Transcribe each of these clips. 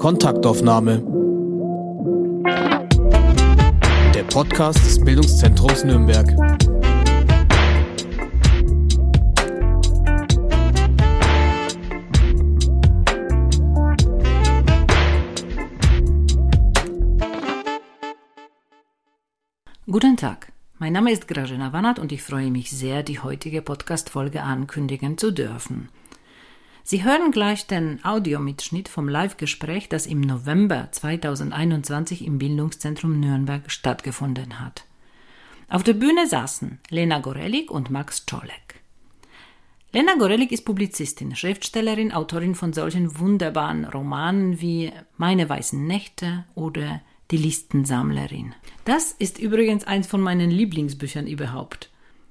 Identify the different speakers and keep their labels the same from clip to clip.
Speaker 1: Kontaktaufnahme. Der Podcast des Bildungszentrums Nürnberg.
Speaker 2: Guten Tag. Mein Name ist Grażyna Wanat und ich freue mich sehr, die heutige Podcast-Folge ankündigen zu dürfen. Sie hören gleich den Audiomitschnitt vom Live-Gespräch, das im November 2021 im Bildungszentrum Nürnberg stattgefunden hat. Auf der Bühne saßen Lena Gorelik und Max Czolek. Lena Gorelik ist Publizistin, Schriftstellerin, Autorin von solchen wunderbaren Romanen wie Meine weißen Nächte oder die Listensammlerin. Das ist übrigens eins von meinen Lieblingsbüchern überhaupt.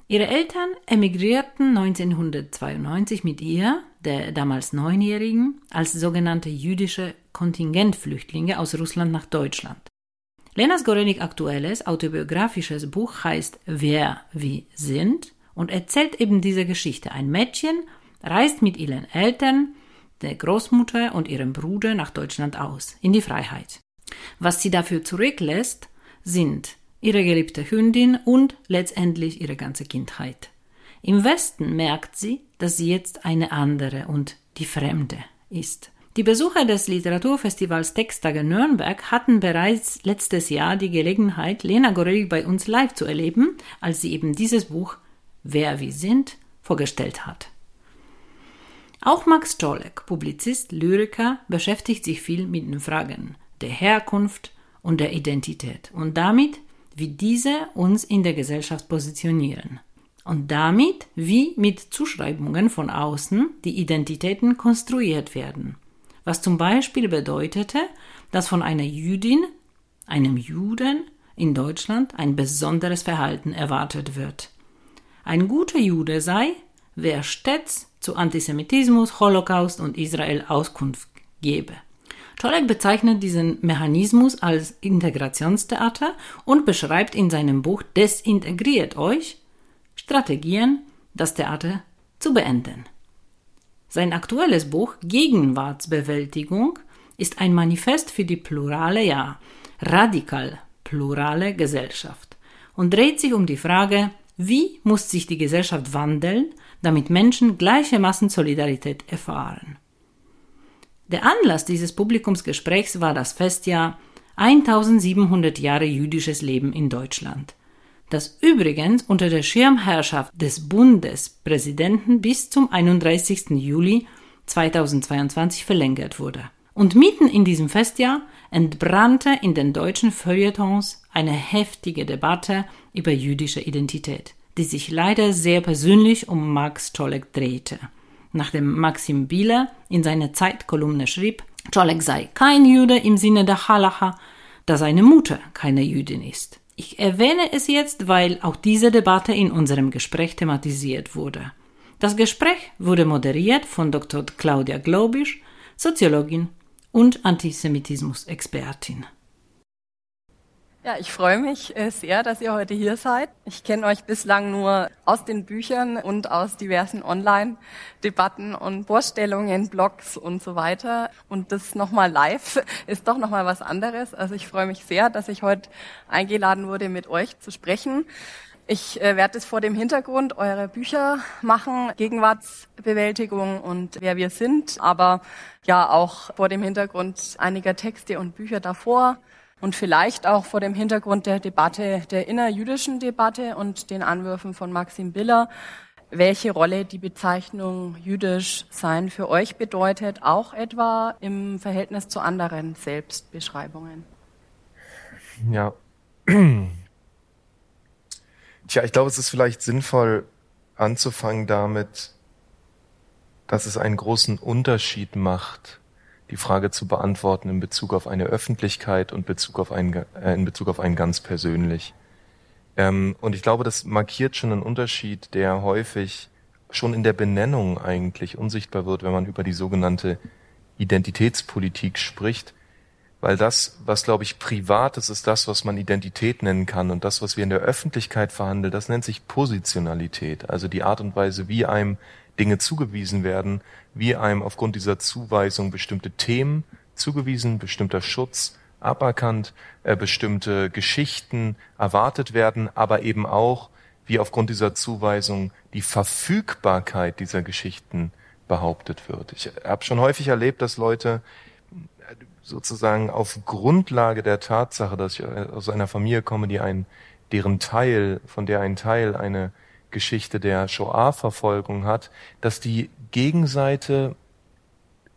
Speaker 2: Ihre Eltern emigrierten 1992 mit ihr, der damals Neunjährigen, als sogenannte jüdische Kontingentflüchtlinge aus Russland nach Deutschland. Lenas Gorenik aktuelles autobiografisches Buch heißt Wer wie sind und erzählt eben diese Geschichte. Ein Mädchen reist mit ihren Eltern, der Großmutter und ihrem Bruder nach Deutschland aus, in die Freiheit. Was sie dafür zurücklässt, sind ihre geliebte Hündin und letztendlich ihre ganze Kindheit. Im Westen merkt sie, dass sie jetzt eine andere und die Fremde ist. Die Besucher des Literaturfestivals Texttage Nürnberg hatten bereits letztes Jahr die Gelegenheit, Lena Gorelli bei uns live zu erleben, als sie eben dieses Buch Wer wir sind vorgestellt hat. Auch Max Czolek, Publizist, Lyriker, beschäftigt sich viel mit den Fragen der Herkunft und der Identität und damit, wie diese uns in der Gesellschaft positionieren. Und damit, wie mit Zuschreibungen von außen die Identitäten konstruiert werden. Was zum Beispiel bedeutete, dass von einer Jüdin, einem Juden in Deutschland ein besonderes Verhalten erwartet wird. Ein guter Jude sei, wer stets zu Antisemitismus, Holocaust und Israel Auskunft gebe. Czolek bezeichnet diesen Mechanismus als Integrationstheater und beschreibt in seinem Buch Desintegriert euch Strategien, das Theater zu beenden. Sein aktuelles Buch Gegenwartsbewältigung ist ein Manifest für die plurale, ja radikal plurale Gesellschaft und dreht sich um die Frage, wie muss sich die Gesellschaft wandeln, damit Menschen gleichermaßen Solidarität erfahren. Der Anlass dieses Publikumsgesprächs war das Festjahr 1700 Jahre jüdisches Leben in Deutschland, das übrigens unter der Schirmherrschaft des Bundespräsidenten bis zum 31. Juli 2022 verlängert wurde. Und mitten in diesem Festjahr entbrannte in den deutschen Feuilletons eine heftige Debatte über jüdische Identität, die sich leider sehr persönlich um Max Czolek drehte nachdem Maxim Bieler in seiner Zeitkolumne schrieb, Czolek sei kein Jude im Sinne der Halacha, da seine Mutter keine Jüdin ist. Ich erwähne es jetzt, weil auch diese Debatte in unserem Gespräch thematisiert wurde. Das Gespräch wurde moderiert von Dr. Claudia Globisch, Soziologin und Antisemitismus-Expertin.
Speaker 3: Ja, ich freue mich äh, sehr, dass ihr heute hier seid. Ich kenne euch bislang nur aus den Büchern und aus diversen Online-Debatten und Vorstellungen, Blogs und so weiter. Und das nochmal live ist doch nochmal was anderes. Also ich freue mich sehr, dass ich heute eingeladen wurde, mit euch zu sprechen. Ich äh, werde es vor dem Hintergrund eurer Bücher machen, Gegenwartsbewältigung und wer wir sind, aber ja auch vor dem Hintergrund einiger Texte und Bücher davor und vielleicht auch vor dem Hintergrund der Debatte, der innerjüdischen Debatte und den Anwürfen von Maxim Biller, welche Rolle die Bezeichnung jüdisch sein für euch bedeutet, auch etwa im Verhältnis zu anderen Selbstbeschreibungen.
Speaker 4: Ja. Tja, ich glaube, es ist vielleicht sinnvoll anzufangen damit, dass es einen großen Unterschied macht, die Frage zu beantworten in Bezug auf eine Öffentlichkeit und Bezug auf einen, äh, in Bezug auf einen ganz persönlich. Ähm, und ich glaube, das markiert schon einen Unterschied, der häufig schon in der Benennung eigentlich unsichtbar wird, wenn man über die sogenannte Identitätspolitik spricht. Weil das, was glaube ich privat ist, ist das, was man Identität nennen kann. Und das, was wir in der Öffentlichkeit verhandeln, das nennt sich Positionalität. Also die Art und Weise, wie einem Dinge zugewiesen werden, wie einem aufgrund dieser Zuweisung bestimmte Themen zugewiesen, bestimmter Schutz aberkannt, äh, bestimmte Geschichten erwartet werden, aber eben auch, wie aufgrund dieser Zuweisung die Verfügbarkeit dieser Geschichten behauptet wird. Ich habe schon häufig erlebt, dass Leute sozusagen auf Grundlage der Tatsache, dass ich aus einer Familie komme, die ein, deren Teil, von der ein Teil eine Geschichte der Shoah-Verfolgung hat, dass die Gegenseite,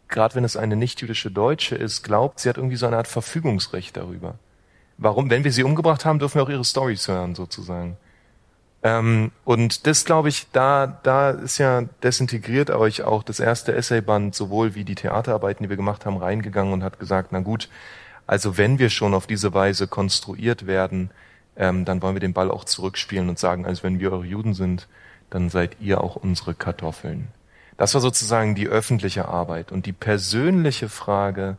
Speaker 4: gerade wenn es eine nicht-jüdische Deutsche ist, glaubt, sie hat irgendwie so eine Art Verfügungsrecht darüber. Warum? Wenn wir sie umgebracht haben, dürfen wir auch ihre Stories hören, sozusagen. Ähm, und das glaube ich, da, da ist ja desintegriert euch auch das erste Essayband sowohl wie die Theaterarbeiten, die wir gemacht haben, reingegangen und hat gesagt, na gut, also wenn wir schon auf diese Weise konstruiert werden, ähm, dann wollen wir den Ball auch zurückspielen und sagen, also wenn wir eure Juden sind, dann seid ihr auch unsere Kartoffeln. Das war sozusagen die öffentliche Arbeit. Und die persönliche Frage,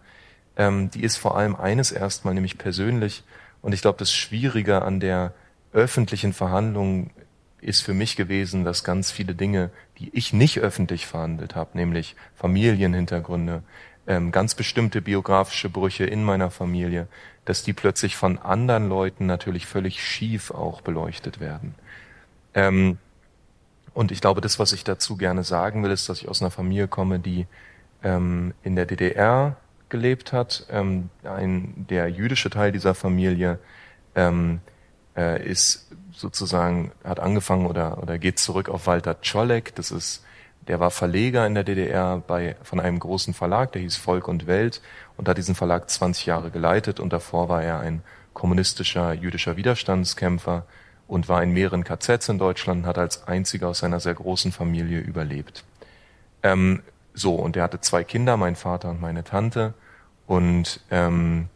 Speaker 4: ähm, die ist vor allem eines erstmal, nämlich persönlich. Und ich glaube, das Schwierige an der öffentlichen Verhandlungen ist für mich gewesen, dass ganz viele Dinge, die ich nicht öffentlich verhandelt habe, nämlich Familienhintergründe, ähm, ganz bestimmte biografische Brüche in meiner Familie, dass die plötzlich von anderen Leuten natürlich völlig schief auch beleuchtet werden. Ähm, und ich glaube, das, was ich dazu gerne sagen will, ist, dass ich aus einer Familie komme, die ähm, in der DDR gelebt hat. Ähm, ein, der jüdische Teil dieser Familie ähm, äh, ist sozusagen, hat angefangen oder, oder geht zurück auf Walter Czolek. Das ist, der war Verleger in der DDR bei, von einem großen Verlag, der hieß Volk und Welt und hat diesen Verlag 20 Jahre geleitet und davor war er ein kommunistischer jüdischer Widerstandskämpfer und war in mehreren KZs in Deutschland und hat als einziger aus seiner sehr großen Familie überlebt. Ähm, so, und er hatte zwei Kinder, mein Vater und meine Tante, und ähm,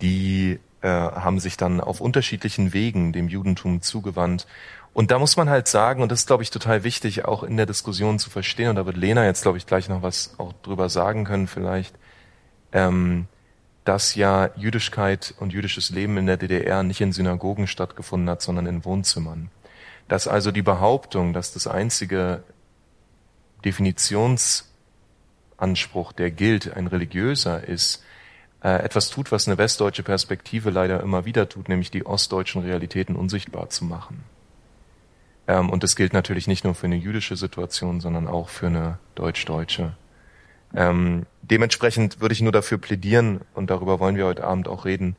Speaker 4: die äh, haben sich dann auf unterschiedlichen Wegen dem Judentum zugewandt. Und da muss man halt sagen, und das ist, glaube ich, total wichtig, auch in der Diskussion zu verstehen, und da wird Lena jetzt, glaube ich, gleich noch was auch drüber sagen können vielleicht, ähm, dass ja Jüdischkeit und jüdisches Leben in der DDR nicht in Synagogen stattgefunden hat, sondern in Wohnzimmern. Dass also die Behauptung, dass das einzige Definitionsanspruch, der gilt, ein religiöser ist, äh, etwas tut, was eine westdeutsche Perspektive leider immer wieder tut, nämlich die ostdeutschen Realitäten unsichtbar zu machen. Ähm, und das gilt natürlich nicht nur für eine jüdische Situation, sondern auch für eine deutsch-deutsche. Ähm, dementsprechend würde ich nur dafür plädieren, und darüber wollen wir heute Abend auch reden,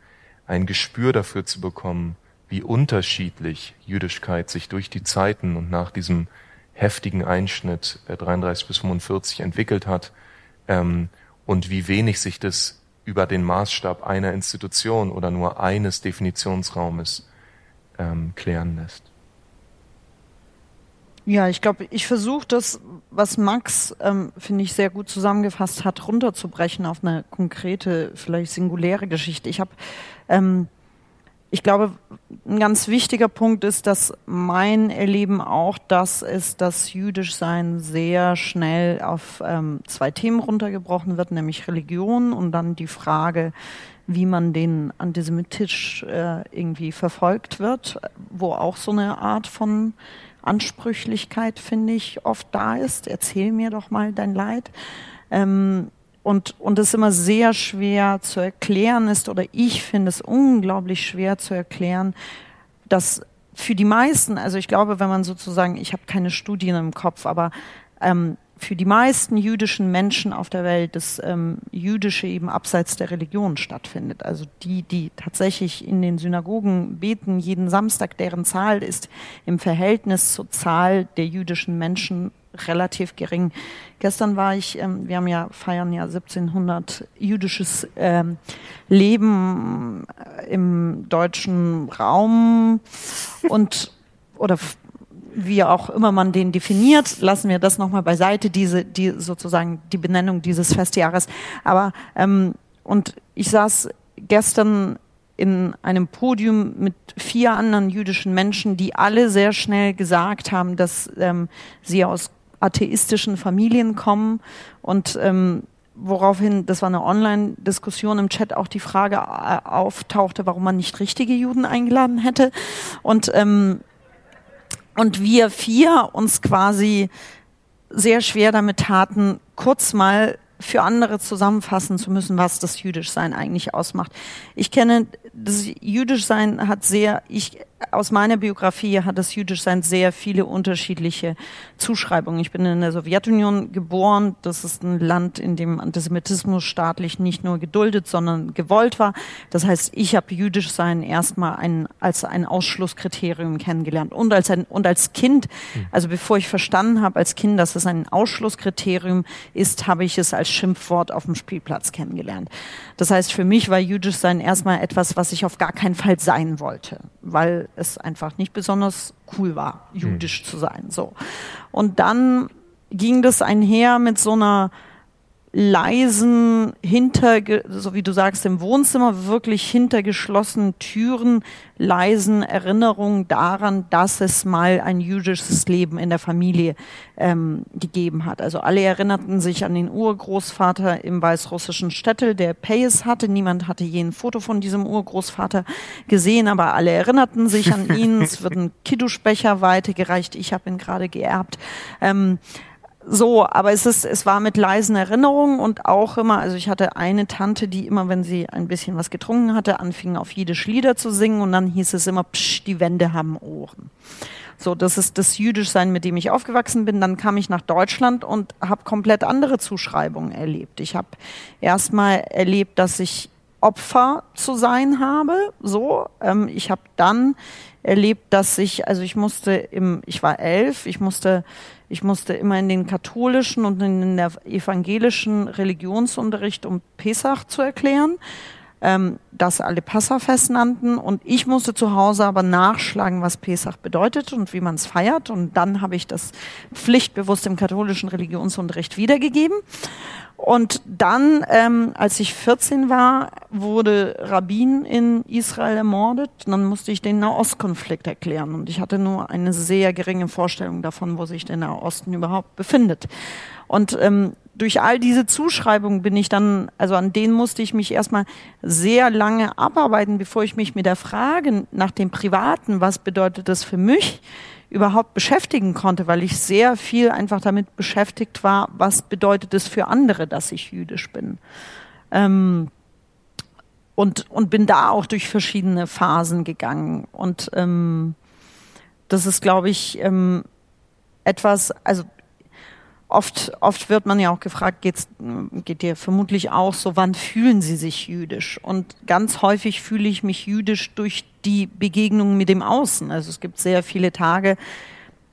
Speaker 4: ein Gespür dafür zu bekommen, wie unterschiedlich Jüdischkeit sich durch die Zeiten und nach diesem heftigen Einschnitt äh, 33 bis 45 entwickelt hat ähm, und wie wenig sich das über den Maßstab einer Institution oder nur eines Definitionsraumes ähm, klären lässt.
Speaker 5: Ja, ich glaube, ich versuche das, was Max, ähm, finde ich, sehr gut zusammengefasst hat, runterzubrechen auf eine konkrete, vielleicht singuläre Geschichte. Ich habe ähm, ich glaube, ein ganz wichtiger Punkt ist, dass mein Erleben auch das ist, dass Jüdischsein sehr schnell auf ähm, zwei Themen runtergebrochen wird, nämlich Religion und dann die Frage, wie man den antisemitisch äh, irgendwie verfolgt wird, wo auch so eine Art von Ansprüchlichkeit, finde ich, oft da ist. Erzähl mir doch mal dein Leid. Ähm, und, und es immer sehr schwer zu erklären ist, oder ich finde es unglaublich schwer zu erklären, dass für die meisten, also ich glaube, wenn man sozusagen, ich habe keine Studien im Kopf, aber ähm, für die meisten jüdischen Menschen auf der Welt das ähm, Jüdische eben abseits der Religion stattfindet. Also die, die tatsächlich in den Synagogen beten jeden Samstag, deren Zahl ist im Verhältnis zur Zahl der jüdischen Menschen relativ gering. Gestern war ich, ähm, wir haben ja feiern ja 1700 jüdisches ähm, Leben äh, im deutschen Raum und oder wie auch immer man den definiert, lassen wir das nochmal beiseite, diese, die sozusagen die Benennung dieses Festjahres. Aber ähm, und ich saß gestern in einem Podium mit vier anderen jüdischen Menschen, die alle sehr schnell gesagt haben, dass ähm, sie aus atheistischen Familien kommen und ähm, woraufhin, das war eine Online-Diskussion im Chat, auch die Frage äh, auftauchte, warum man nicht richtige Juden eingeladen hätte. Und, ähm, und wir vier uns quasi sehr schwer damit taten, kurz mal für andere zusammenfassen zu müssen, was das Jüdischsein eigentlich ausmacht. Ich kenne, das Jüdischsein hat sehr, ich aus meiner Biografie hat das Jüdischsein sehr viele unterschiedliche Zuschreibungen. Ich bin in der Sowjetunion geboren. Das ist ein Land, in dem Antisemitismus staatlich nicht nur geduldet, sondern gewollt war. Das heißt, ich habe Jüdischsein erstmal ein, als ein Ausschlusskriterium kennengelernt und als ein und als Kind, also bevor ich verstanden habe als Kind, dass es ein Ausschlusskriterium ist, habe ich es als Schimpfwort auf dem Spielplatz kennengelernt. Das heißt, für mich war Jüdischsein erstmal etwas, was ich auf gar keinen Fall sein wollte, weil es einfach nicht besonders cool war, jüdisch mhm. zu sein. So. Und dann ging das einher mit so einer leisen, hinter, so wie du sagst, im Wohnzimmer, wirklich hinter geschlossenen Türen, leisen Erinnerungen daran, dass es mal ein jüdisches Leben in der Familie ähm, gegeben hat. Also alle erinnerten sich an den Urgroßvater im weißrussischen Städtel, der Payes hatte. Niemand hatte je ein Foto von diesem Urgroßvater gesehen, aber alle erinnerten sich an ihn. es wird ein Kidduschbecher weitergereicht. Ich habe ihn gerade geerbt. Ähm, so, aber es ist, es war mit leisen Erinnerungen und auch immer, also ich hatte eine Tante, die immer, wenn sie ein bisschen was getrunken hatte, anfing auf jede Lieder zu singen und dann hieß es immer, psch, die Wände haben Ohren. So, das ist das Jüdischsein, mit dem ich aufgewachsen bin. Dann kam ich nach Deutschland und habe komplett andere Zuschreibungen erlebt. Ich habe erstmal erlebt, dass ich Opfer zu sein habe. So, ähm, ich habe dann erlebt, dass ich, also ich musste im, ich war elf, ich musste ich musste immer in den katholischen und in den evangelischen Religionsunterricht, um Pesach zu erklären, ähm, das alle Passafest nannten. Und ich musste zu Hause aber nachschlagen, was Pesach bedeutet und wie man es feiert. Und dann habe ich das pflichtbewusst im katholischen Religionsunterricht wiedergegeben. Und dann, ähm, als ich 14 war, wurde Rabbin in Israel ermordet. Und dann musste ich den Nahostkonflikt erklären. Und ich hatte nur eine sehr geringe Vorstellung davon, wo sich der Nahosten überhaupt befindet. Und ähm, durch all diese Zuschreibungen bin ich dann, also an denen musste ich mich erstmal sehr lange abarbeiten, bevor ich mich mit der Frage nach dem Privaten, was bedeutet das für mich, überhaupt beschäftigen konnte, weil ich sehr viel einfach damit beschäftigt war, was bedeutet es für andere, dass ich jüdisch bin. Ähm, und, und bin da auch durch verschiedene Phasen gegangen. Und ähm, das ist, glaube ich, ähm, etwas, also oft, oft wird man ja auch gefragt, geht's, geht dir vermutlich auch so, wann fühlen Sie sich jüdisch? Und ganz häufig fühle ich mich jüdisch durch die Begegnung mit dem Außen. Also es gibt sehr viele Tage,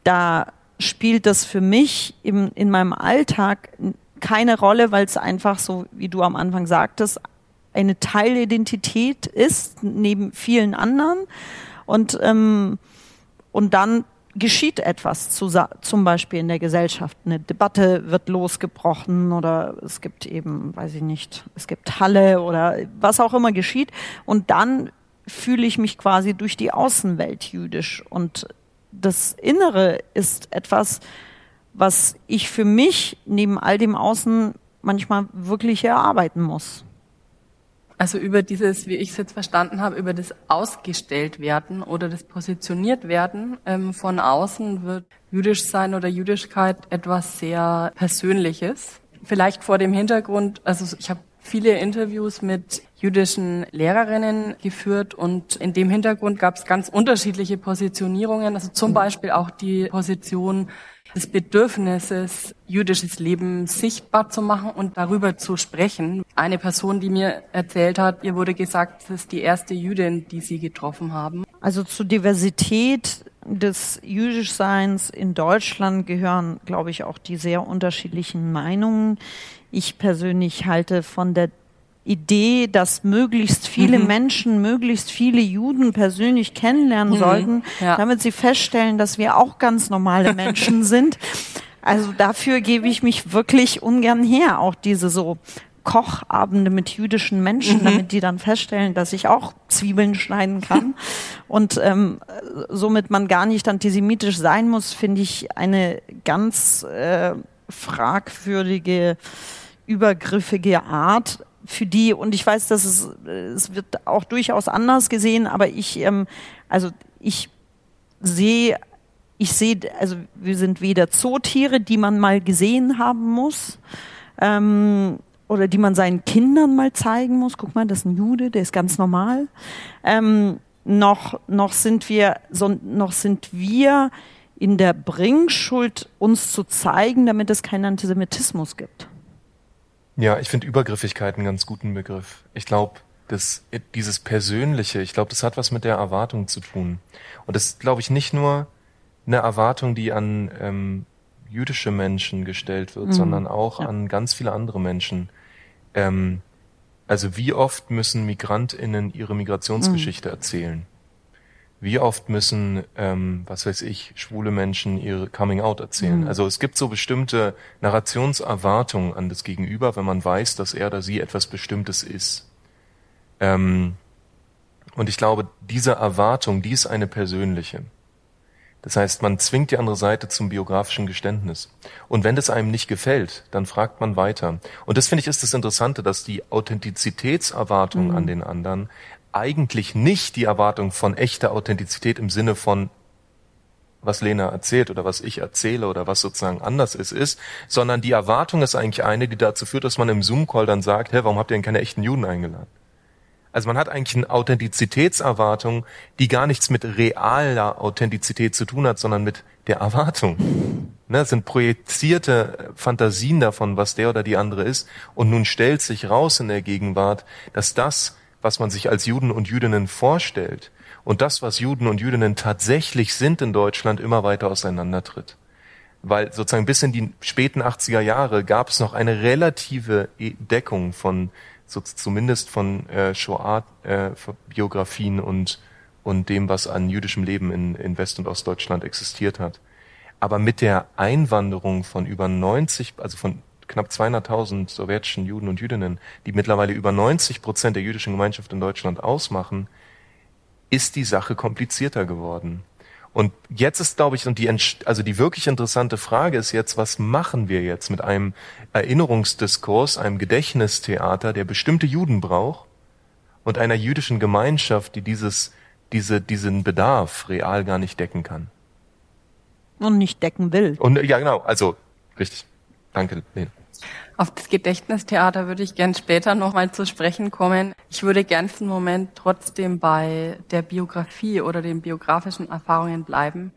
Speaker 5: da spielt das für mich im, in meinem Alltag keine Rolle, weil es einfach so, wie du am Anfang sagtest, eine Teilidentität ist neben vielen anderen. Und, ähm, und dann geschieht etwas zu, zum Beispiel in der Gesellschaft. Eine Debatte wird losgebrochen oder es gibt eben, weiß ich nicht, es gibt Halle oder was auch immer geschieht. Und dann fühle ich mich quasi durch die Außenwelt jüdisch. Und das Innere ist etwas, was ich für mich neben all dem Außen manchmal wirklich erarbeiten muss.
Speaker 3: Also über dieses, wie ich es jetzt verstanden habe, über das ausgestellt werden oder das positioniert werden ähm, von außen wird jüdisch sein oder Jüdischkeit etwas sehr Persönliches. Vielleicht vor dem Hintergrund, also ich habe viele Interviews mit jüdischen Lehrerinnen geführt und in dem Hintergrund gab es ganz unterschiedliche Positionierungen, also zum Beispiel auch die Position des Bedürfnisses, jüdisches Leben sichtbar zu machen und darüber zu sprechen. Eine Person, die mir erzählt hat, ihr wurde gesagt, das ist die erste Jüdin, die sie getroffen haben.
Speaker 5: Also zur Diversität des Jüdischseins in Deutschland gehören, glaube ich, auch die sehr unterschiedlichen Meinungen. Ich persönlich halte von der Idee, dass möglichst viele mhm. Menschen, möglichst viele Juden persönlich kennenlernen mhm. sollten, ja. damit sie feststellen, dass wir auch ganz normale Menschen sind. Also dafür gebe ich mich wirklich ungern her, auch diese so Kochabende mit jüdischen Menschen, mhm. damit die dann feststellen, dass ich auch Zwiebeln schneiden kann und ähm, somit man gar nicht antisemitisch sein muss, finde ich eine ganz äh, fragwürdige, übergriffige Art, für die, und ich weiß, dass es, es wird auch durchaus anders gesehen, aber ich, ähm, also ich sehe, ich sehe, also wir sind weder Zootiere, die man mal gesehen haben muss, ähm, oder die man seinen Kindern mal zeigen muss. Guck mal, das ist ein Jude, der ist ganz normal. Ähm, noch, noch sind wir, so, noch sind wir in der Bringschuld, uns zu zeigen, damit es keinen Antisemitismus gibt.
Speaker 4: Ja, ich finde Übergriffigkeit einen ganz guten Begriff. Ich glaube, das, dieses Persönliche, ich glaube, das hat was mit der Erwartung zu tun. Und das ist, glaube ich, nicht nur eine Erwartung, die an ähm, jüdische Menschen gestellt wird, mhm. sondern auch ja. an ganz viele andere Menschen. Ähm, also wie oft müssen MigrantInnen ihre Migrationsgeschichte mhm. erzählen? Wie oft müssen, ähm, was weiß ich, schwule Menschen ihre Coming Out erzählen? Mhm. Also es gibt so bestimmte Narrationserwartungen an das Gegenüber, wenn man weiß, dass er oder sie etwas Bestimmtes ist. Ähm, und ich glaube, diese Erwartung, die ist eine persönliche. Das heißt, man zwingt die andere Seite zum biografischen Geständnis. Und wenn das einem nicht gefällt, dann fragt man weiter. Und das finde ich ist das Interessante, dass die Authentizitätserwartung mhm. an den anderen eigentlich nicht die Erwartung von echter Authentizität im Sinne von was Lena erzählt oder was ich erzähle oder was sozusagen anders ist, ist, sondern die Erwartung ist eigentlich eine, die dazu führt, dass man im Zoom-Call dann sagt, hä, warum habt ihr denn keine echten Juden eingeladen? Also man hat eigentlich eine Authentizitätserwartung, die gar nichts mit realer Authentizität zu tun hat, sondern mit der Erwartung. Ne, sind projizierte Fantasien davon, was der oder die andere ist. Und nun stellt sich raus in der Gegenwart, dass das, was man sich als Juden und Jüdinnen vorstellt und das, was Juden und Jüdinnen tatsächlich sind in Deutschland, immer weiter auseinandertritt. Weil sozusagen bis in die späten 80er Jahre gab es noch eine relative Deckung von so zumindest von äh, Shoah-Biografien äh, und, und dem, was an jüdischem Leben in, in West- und Ostdeutschland existiert hat. Aber mit der Einwanderung von über 90, also von knapp 200.000 sowjetischen Juden und Jüdinnen, die mittlerweile über 90 Prozent der jüdischen Gemeinschaft in Deutschland ausmachen, ist die Sache komplizierter geworden. Und jetzt ist, glaube ich, und die, also die wirklich interessante Frage ist jetzt, was machen wir jetzt mit einem Erinnerungsdiskurs, einem Gedächtnistheater, der bestimmte Juden braucht und einer jüdischen Gemeinschaft, die dieses, diese, diesen Bedarf real gar nicht decken kann.
Speaker 5: Und nicht decken will.
Speaker 4: Und, ja, genau, also, richtig. Danke, Lena.
Speaker 3: Auf das Gedächtnistheater würde ich gern später nochmal zu sprechen kommen. Ich würde gern für einen Moment trotzdem bei der Biografie oder den biografischen Erfahrungen bleiben,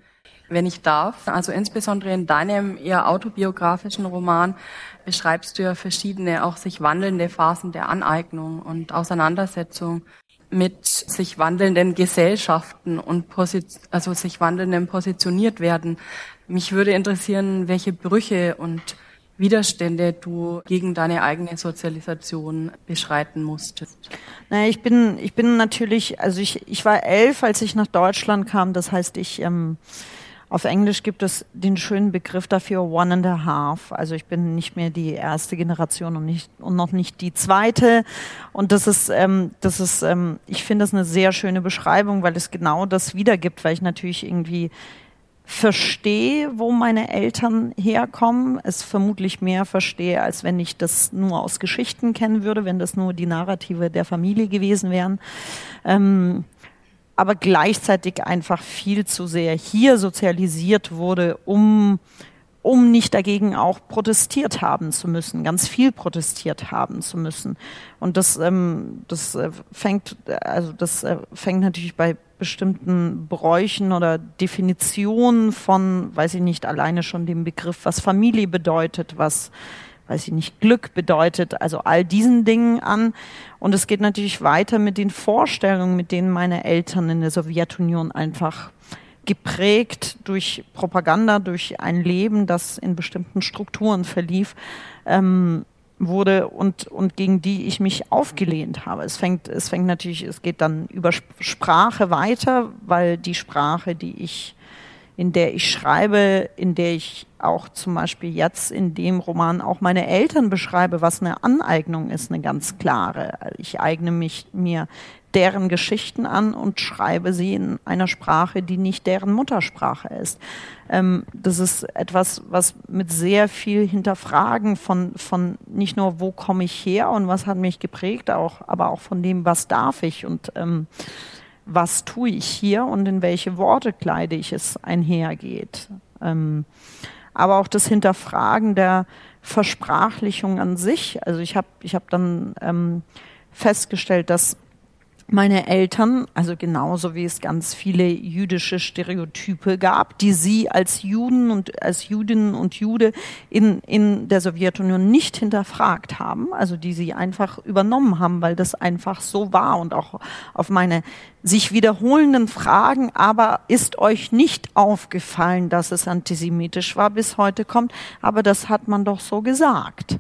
Speaker 3: wenn ich darf. Also insbesondere in deinem eher autobiografischen Roman beschreibst du ja verschiedene, auch sich wandelnde Phasen der Aneignung und Auseinandersetzung mit sich wandelnden Gesellschaften und also sich wandelndem positioniert werden. Mich würde interessieren, welche Brüche und Widerstände du gegen deine eigene Sozialisation beschreiten musstest?
Speaker 5: Naja, ich bin, ich bin natürlich, also ich, ich war elf, als ich nach Deutschland kam. Das heißt, ich, ähm, auf Englisch gibt es den schönen Begriff dafür one and a half. Also ich bin nicht mehr die erste Generation und nicht und noch nicht die zweite. Und das ist, ähm, das ist, ähm, ich finde das eine sehr schöne Beschreibung, weil es genau das wiedergibt, weil ich natürlich irgendwie verstehe, wo meine Eltern herkommen, es vermutlich mehr verstehe, als wenn ich das nur aus Geschichten kennen würde, wenn das nur die Narrative der Familie gewesen wären. Ähm, aber gleichzeitig einfach viel zu sehr hier sozialisiert wurde, um um nicht dagegen auch protestiert haben zu müssen, ganz viel protestiert haben zu müssen. Und das, ähm, das äh, fängt, also das äh, fängt natürlich bei bestimmten Bräuchen oder Definitionen von, weiß ich nicht, alleine schon dem Begriff, was Familie bedeutet, was weiß ich nicht, Glück bedeutet, also all diesen Dingen an. Und es geht natürlich weiter mit den Vorstellungen, mit denen meine Eltern in der Sowjetunion einfach geprägt durch Propaganda, durch ein Leben, das in bestimmten Strukturen verlief, ähm, wurde und, und gegen die ich mich aufgelehnt habe. Es fängt, es fängt natürlich, es geht dann über Sprache weiter, weil die Sprache, die ich, in der ich schreibe, in der ich auch zum Beispiel jetzt in dem Roman auch meine Eltern beschreibe, was eine Aneignung ist, eine ganz klare. Ich eigne mich mir deren Geschichten an und schreibe sie in einer Sprache, die nicht deren Muttersprache ist. Ähm, das ist etwas, was mit sehr viel Hinterfragen von, von nicht nur, wo komme ich her und was hat mich geprägt, auch, aber auch von dem, was darf ich und ähm, was tue ich hier und in welche Worte kleide ich es einhergeht. Ähm, aber auch das Hinterfragen der, Versprachlichung an sich. Also ich habe ich hab dann ähm, festgestellt, dass meine Eltern, also genauso wie es ganz viele jüdische Stereotype gab, die sie als Juden und als Judinnen und Jude in, in der Sowjetunion nicht hinterfragt haben, also die sie einfach übernommen haben, weil das einfach so war und auch auf meine sich wiederholenden Fragen, aber ist euch nicht aufgefallen, dass es antisemitisch war, bis heute kommt, aber das hat man doch so gesagt.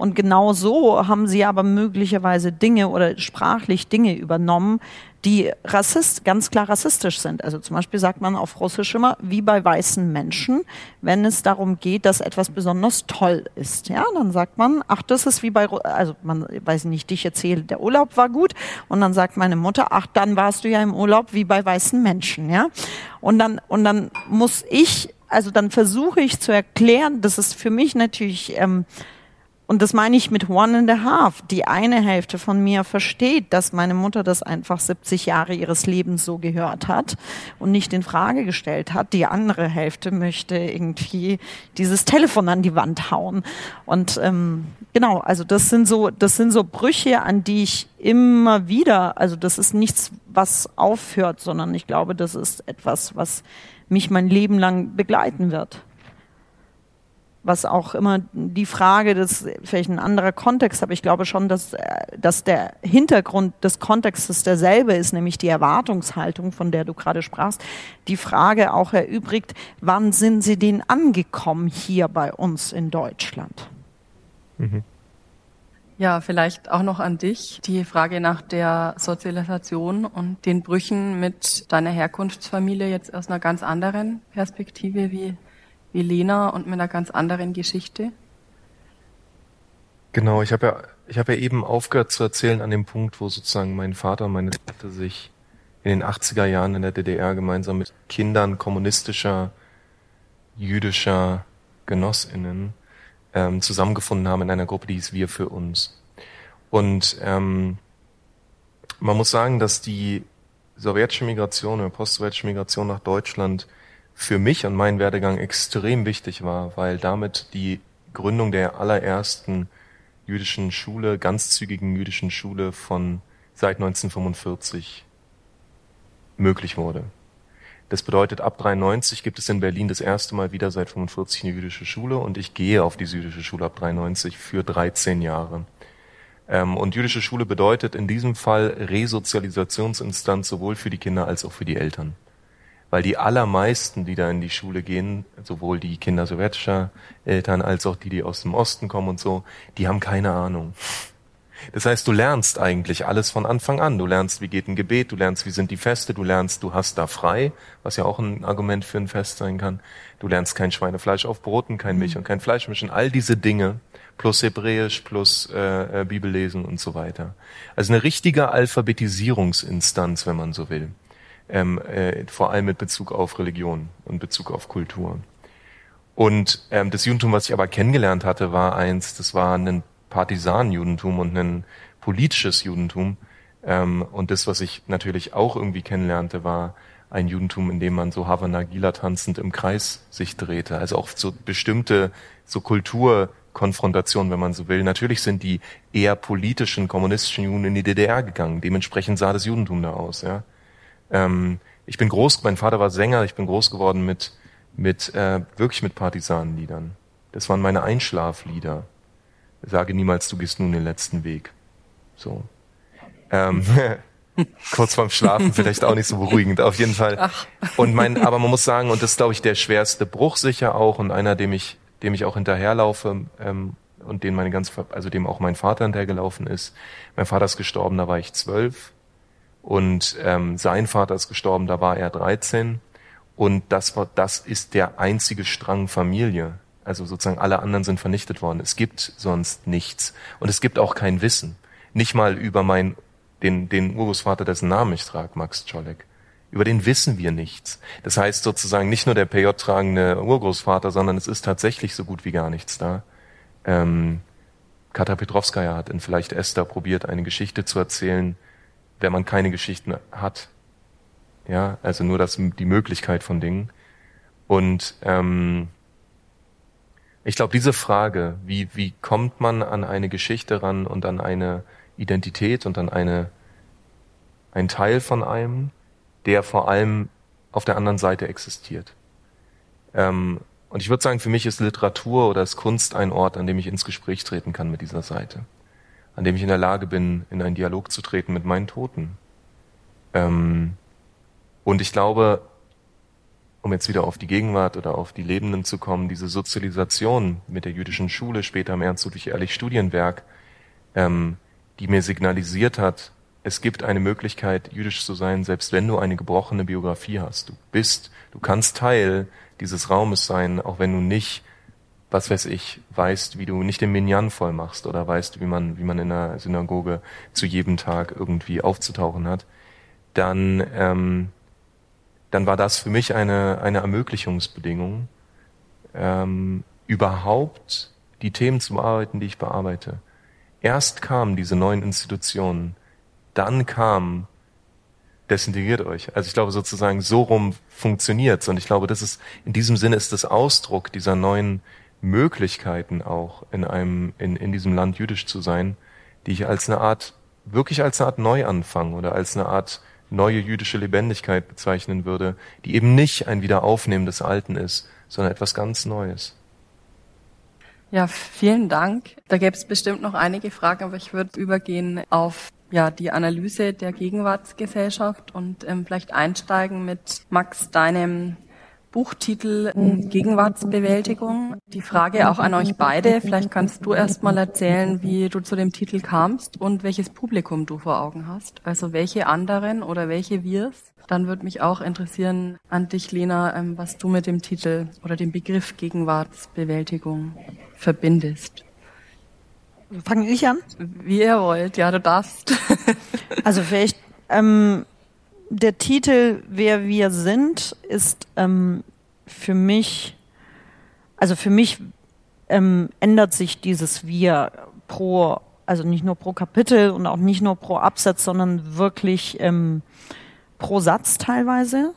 Speaker 5: Und genau so haben sie aber möglicherweise Dinge oder sprachlich Dinge übernommen, die rassist, ganz klar rassistisch sind. Also zum Beispiel sagt man auf Russisch immer, wie bei weißen Menschen, wenn es darum geht, dass etwas besonders toll ist. Ja, dann sagt man, ach, das ist wie bei, also man weiß nicht, ich erzähle, der Urlaub war gut. Und dann sagt meine Mutter, ach, dann warst du ja im Urlaub wie bei weißen Menschen. Ja, und dann, und dann muss ich, also dann versuche ich zu erklären, das ist für mich natürlich, ähm, und das meine ich mit one and a half. Die eine Hälfte von mir versteht, dass meine Mutter das einfach 70 Jahre ihres Lebens so gehört hat und nicht in Frage gestellt hat. Die andere Hälfte möchte irgendwie dieses Telefon an die Wand hauen. Und ähm, genau, also das sind so, das sind so Brüche, an die ich immer wieder, also das ist nichts, was aufhört, sondern ich glaube, das ist etwas, was mich mein Leben lang begleiten wird was auch immer die Frage des vielleicht ein anderer Kontext, aber ich glaube schon, dass, dass der Hintergrund des Kontextes derselbe ist, nämlich die Erwartungshaltung, von der du gerade sprachst, die Frage auch erübrigt, wann sind sie denn angekommen hier bei uns in Deutschland?
Speaker 3: Mhm. Ja, vielleicht auch noch an dich die Frage nach der Sozialisation und den Brüchen mit deiner Herkunftsfamilie jetzt aus einer ganz anderen Perspektive. Wie wie Lena und mit einer ganz anderen Geschichte?
Speaker 4: Genau, ich habe ja, ich habe ja eben aufgehört zu erzählen an dem Punkt, wo sozusagen mein Vater und meine Tante sich in den 80er Jahren in der DDR gemeinsam mit Kindern kommunistischer, jüdischer Genossinnen ähm, zusammengefunden haben in einer Gruppe, die hieß Wir für uns. Und ähm, man muss sagen, dass die sowjetische Migration oder post-sowjetische Migration nach Deutschland für mich und meinen Werdegang extrem wichtig war, weil damit die Gründung der allerersten jüdischen Schule, ganzzügigen jüdischen Schule von seit 1945 möglich wurde. Das bedeutet, ab 93 gibt es in Berlin das erste Mal wieder seit 45 eine jüdische Schule und ich gehe auf diese jüdische Schule ab 93 für 13 Jahre. Ähm, und jüdische Schule bedeutet in diesem Fall Resozialisationsinstanz sowohl für die Kinder als auch für die Eltern weil die allermeisten, die da in die Schule gehen, sowohl die Kinder sowjetischer Eltern als auch die, die aus dem Osten kommen und so, die haben keine Ahnung. Das heißt, du lernst eigentlich alles von Anfang an. Du lernst, wie geht ein Gebet, du lernst, wie sind die Feste, du lernst, du hast da frei, was ja auch ein Argument für ein Fest sein kann. Du lernst kein Schweinefleisch auf Broten, kein Milch und kein Fleisch mischen. All diese Dinge, plus Hebräisch, plus äh, äh Bibellesen und so weiter. Also eine richtige Alphabetisierungsinstanz, wenn man so will ähm, äh, vor allem mit Bezug auf Religion und Bezug auf Kultur. Und ähm, das Judentum, was ich aber kennengelernt hatte, war eins, das war ein Partisanenjudentum und ein politisches Judentum. Ähm, und das, was ich natürlich auch irgendwie kennenlernte, war ein Judentum, in dem man so Havana Gila tanzend im Kreis sich drehte. Also auch so bestimmte so Kulturkonfrontationen, wenn man so will. Natürlich sind die eher politischen kommunistischen Juden in die DDR gegangen. Dementsprechend sah das Judentum da aus. Ja. Ähm, ich bin groß, mein Vater war Sänger, ich bin groß geworden mit, mit äh, wirklich mit Partisanenliedern. Das waren meine Einschlaflieder. Sage niemals, du gehst nun den letzten Weg. So. Ähm, kurz vorm Schlafen vielleicht auch nicht so beruhigend, auf jeden Fall. Ach. Und mein, aber man muss sagen, und das ist glaube ich der schwerste Bruch sicher auch und einer, dem ich, dem ich auch hinterherlaufe ähm, und den meine ganz, also dem auch mein Vater hinterhergelaufen ist. Mein Vater ist gestorben, da war ich zwölf und ähm, sein Vater ist gestorben, da war er 13. Und das war, das ist der einzige Strang Familie. Also sozusagen alle anderen sind vernichtet worden. Es gibt sonst nichts. Und es gibt auch kein Wissen. Nicht mal über mein, den, den Urgroßvater, dessen Namen ich trage, Max Czolek. Über den wissen wir nichts. Das heißt sozusagen nicht nur der PJ-tragende Urgroßvater, sondern es ist tatsächlich so gut wie gar nichts da. Ähm, Kata Petrovskaya hat in Vielleicht Esther probiert, eine Geschichte zu erzählen, wenn man keine Geschichten hat. Ja, also nur das, die Möglichkeit von Dingen. Und, ähm, Ich glaube, diese Frage, wie, wie kommt man an eine Geschichte ran und an eine Identität und an eine, ein Teil von einem, der vor allem auf der anderen Seite existiert. Ähm, und ich würde sagen, für mich ist Literatur oder ist Kunst ein Ort, an dem ich ins Gespräch treten kann mit dieser Seite. An dem ich in der Lage bin, in einen Dialog zu treten mit meinen Toten. Ähm, und ich glaube, um jetzt wieder auf die Gegenwart oder auf die Lebenden zu kommen, diese Sozialisation mit der jüdischen Schule, später im Ernst Ludwig Ehrlich Studienwerk, ähm, die mir signalisiert hat, es gibt eine Möglichkeit, jüdisch zu sein, selbst wenn du eine gebrochene Biografie hast. Du bist, du kannst Teil dieses Raumes sein, auch wenn du nicht, was weiß ich, weißt, wie du nicht den Minyan voll machst oder weißt, wie man, wie man in der Synagoge zu jedem Tag irgendwie aufzutauchen hat, dann, ähm, dann war das für mich eine, eine Ermöglichungsbedingung, ähm, überhaupt die Themen zu bearbeiten, die ich bearbeite. Erst kamen diese neuen Institutionen, dann kam desintegriert euch. Also ich glaube sozusagen so rum funktioniert's und ich glaube, das ist in diesem Sinne ist das Ausdruck dieser neuen Möglichkeiten auch in einem in, in diesem Land jüdisch zu sein, die ich als eine Art wirklich als eine Art Neuanfang oder als eine Art neue jüdische Lebendigkeit bezeichnen würde, die eben nicht ein Wiederaufnehmen des Alten ist, sondern etwas ganz Neues.
Speaker 3: Ja, vielen Dank. Da gäbe es bestimmt noch einige Fragen, aber ich würde übergehen auf ja, die Analyse der Gegenwartsgesellschaft und ähm, vielleicht einsteigen mit Max deinem Buchtitel Gegenwartsbewältigung. Die Frage auch an euch beide. Vielleicht kannst du erst mal erzählen, wie du zu dem Titel kamst und welches Publikum du vor Augen hast. Also welche anderen oder welche Wirs. Dann würde mich auch interessieren an dich, Lena, ähm, was du mit dem Titel oder dem Begriff Gegenwartsbewältigung verbindest.
Speaker 5: Fange ich an?
Speaker 3: Wie ihr wollt, ja, du darfst.
Speaker 5: also vielleicht ähm, der Titel Wer wir sind ist ähm, für mich, also für mich ähm, ändert sich dieses Wir pro, also nicht nur pro Kapitel und auch nicht nur pro Absatz, sondern wirklich ähm, pro Satz teilweise.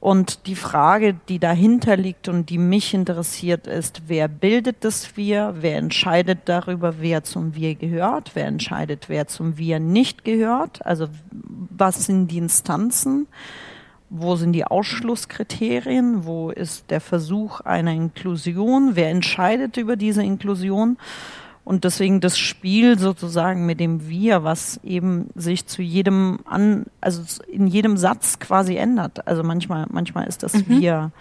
Speaker 5: Und die Frage, die dahinter liegt und die mich interessiert, ist, wer bildet das Wir? Wer entscheidet darüber, wer zum Wir gehört? Wer entscheidet, wer zum Wir nicht gehört? Also was sind die Instanzen? Wo sind die Ausschlusskriterien? Wo ist der Versuch einer Inklusion? Wer entscheidet über diese Inklusion? Und deswegen das Spiel sozusagen mit dem Wir, was eben sich zu jedem an, also in jedem Satz quasi ändert. Also manchmal, manchmal ist das mhm. Wir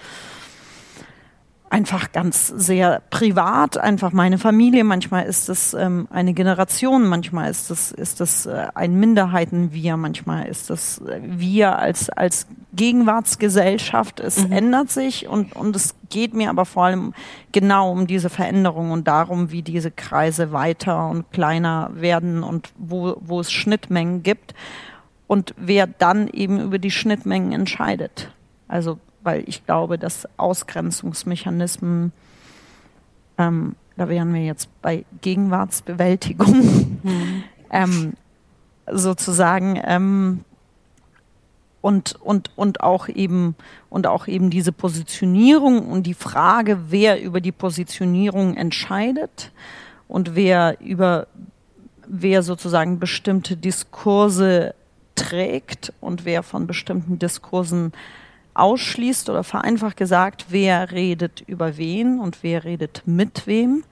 Speaker 5: einfach ganz sehr privat, einfach meine Familie. Manchmal ist es ähm, eine Generation, manchmal ist es ist es äh, ein Minderheiten-Wir, manchmal ist es äh, Wir als als Gegenwartsgesellschaft. Es mhm. ändert sich und und es geht mir aber vor allem genau um diese Veränderung und darum, wie diese Kreise weiter und kleiner werden und wo wo es Schnittmengen gibt und wer dann eben über die Schnittmengen entscheidet. Also weil ich glaube, dass Ausgrenzungsmechanismen, ähm, da wären wir jetzt bei Gegenwartsbewältigung, mhm. ähm, sozusagen, ähm, und, und, und auch eben, und auch eben diese Positionierung und die Frage, wer über die Positionierung entscheidet und wer über, wer sozusagen bestimmte Diskurse trägt und wer von bestimmten Diskursen ausschließt oder vereinfacht gesagt, wer redet über wen und wer redet mit wem,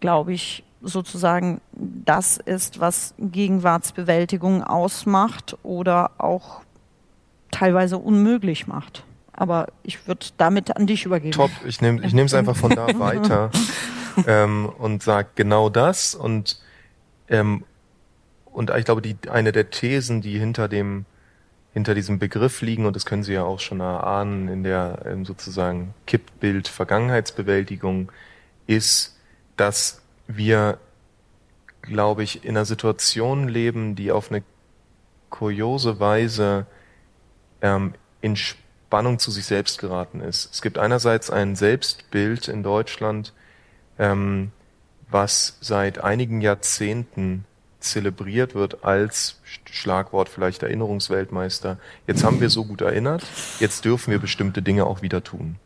Speaker 5: glaube ich, sozusagen das ist, was Gegenwartsbewältigung ausmacht oder auch teilweise unmöglich macht. Aber ich würde damit an dich übergeben.
Speaker 4: Top, ich nehme es einfach von da weiter ähm, und sage genau das und ähm, und ich glaube, die eine der Thesen, die hinter dem hinter diesem Begriff liegen, und das können Sie ja auch schon erahnen in der sozusagen Kippbild Vergangenheitsbewältigung, ist, dass wir, glaube ich, in einer Situation leben, die auf eine kuriose Weise ähm, in Spannung zu sich selbst geraten ist. Es gibt einerseits ein Selbstbild in Deutschland, ähm, was seit einigen Jahrzehnten zelebriert wird als Schlagwort vielleicht Erinnerungsweltmeister. Jetzt haben wir so gut erinnert, jetzt dürfen wir bestimmte Dinge auch wieder tun.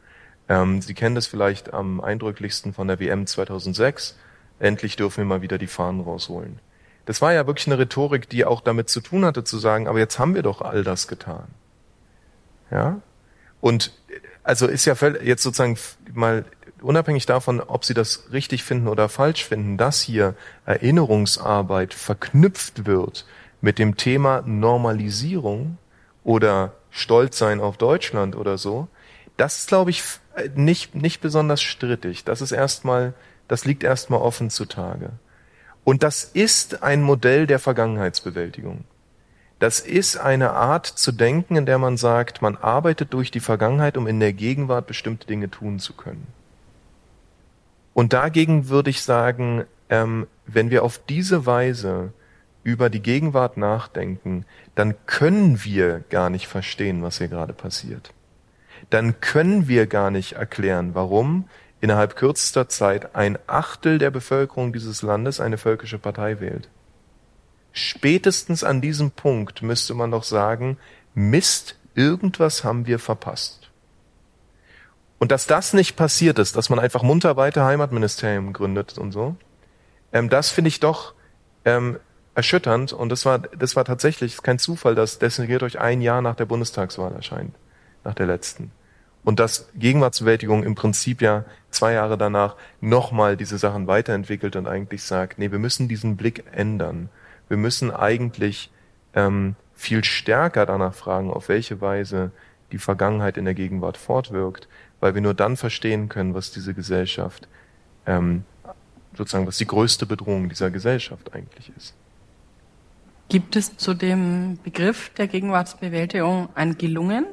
Speaker 4: Ähm, Sie kennen das vielleicht am eindrücklichsten von der WM 2006. Endlich dürfen wir mal wieder die Fahnen rausholen. Das war ja wirklich eine Rhetorik, die auch damit zu tun hatte, zu sagen, aber jetzt haben wir doch all das getan. Ja? Und also ist ja jetzt sozusagen mal unabhängig davon, ob Sie das richtig finden oder falsch finden, dass hier Erinnerungsarbeit verknüpft wird mit dem Thema Normalisierung oder Stolzsein auf Deutschland oder so, das ist, glaube ich, nicht, nicht besonders strittig. Das ist erstmal, das liegt erstmal offen zutage. Und das ist ein Modell der Vergangenheitsbewältigung. Das ist eine Art zu denken, in der man sagt, man arbeitet durch die Vergangenheit, um in der Gegenwart bestimmte Dinge tun zu können. Und dagegen würde ich sagen, ähm, wenn wir auf diese Weise über die Gegenwart nachdenken, dann können wir gar nicht verstehen, was hier gerade passiert. Dann können wir gar nicht erklären, warum innerhalb kürzester Zeit ein Achtel der Bevölkerung dieses Landes eine völkische Partei wählt. Spätestens an diesem Punkt müsste man doch sagen, Mist, irgendwas haben wir verpasst. Und dass das nicht passiert ist, dass man einfach munter weiter Heimatministerium gründet und so, ähm, das finde ich doch ähm, erschütternd. Und das war, das war tatsächlich kein Zufall, dass Designiert euch ein Jahr nach der Bundestagswahl erscheint, nach der letzten. Und dass Gegenwartsbewältigung im Prinzip ja zwei Jahre danach nochmal diese Sachen weiterentwickelt und eigentlich sagt, nee, wir müssen diesen Blick ändern. Wir müssen eigentlich ähm, viel stärker danach fragen, auf welche Weise die Vergangenheit in der Gegenwart fortwirkt, weil wir nur dann verstehen können, was diese Gesellschaft, ähm, sozusagen, was die größte Bedrohung dieser Gesellschaft eigentlich ist.
Speaker 3: Gibt es zu dem Begriff der Gegenwartsbewältigung ein gelungen?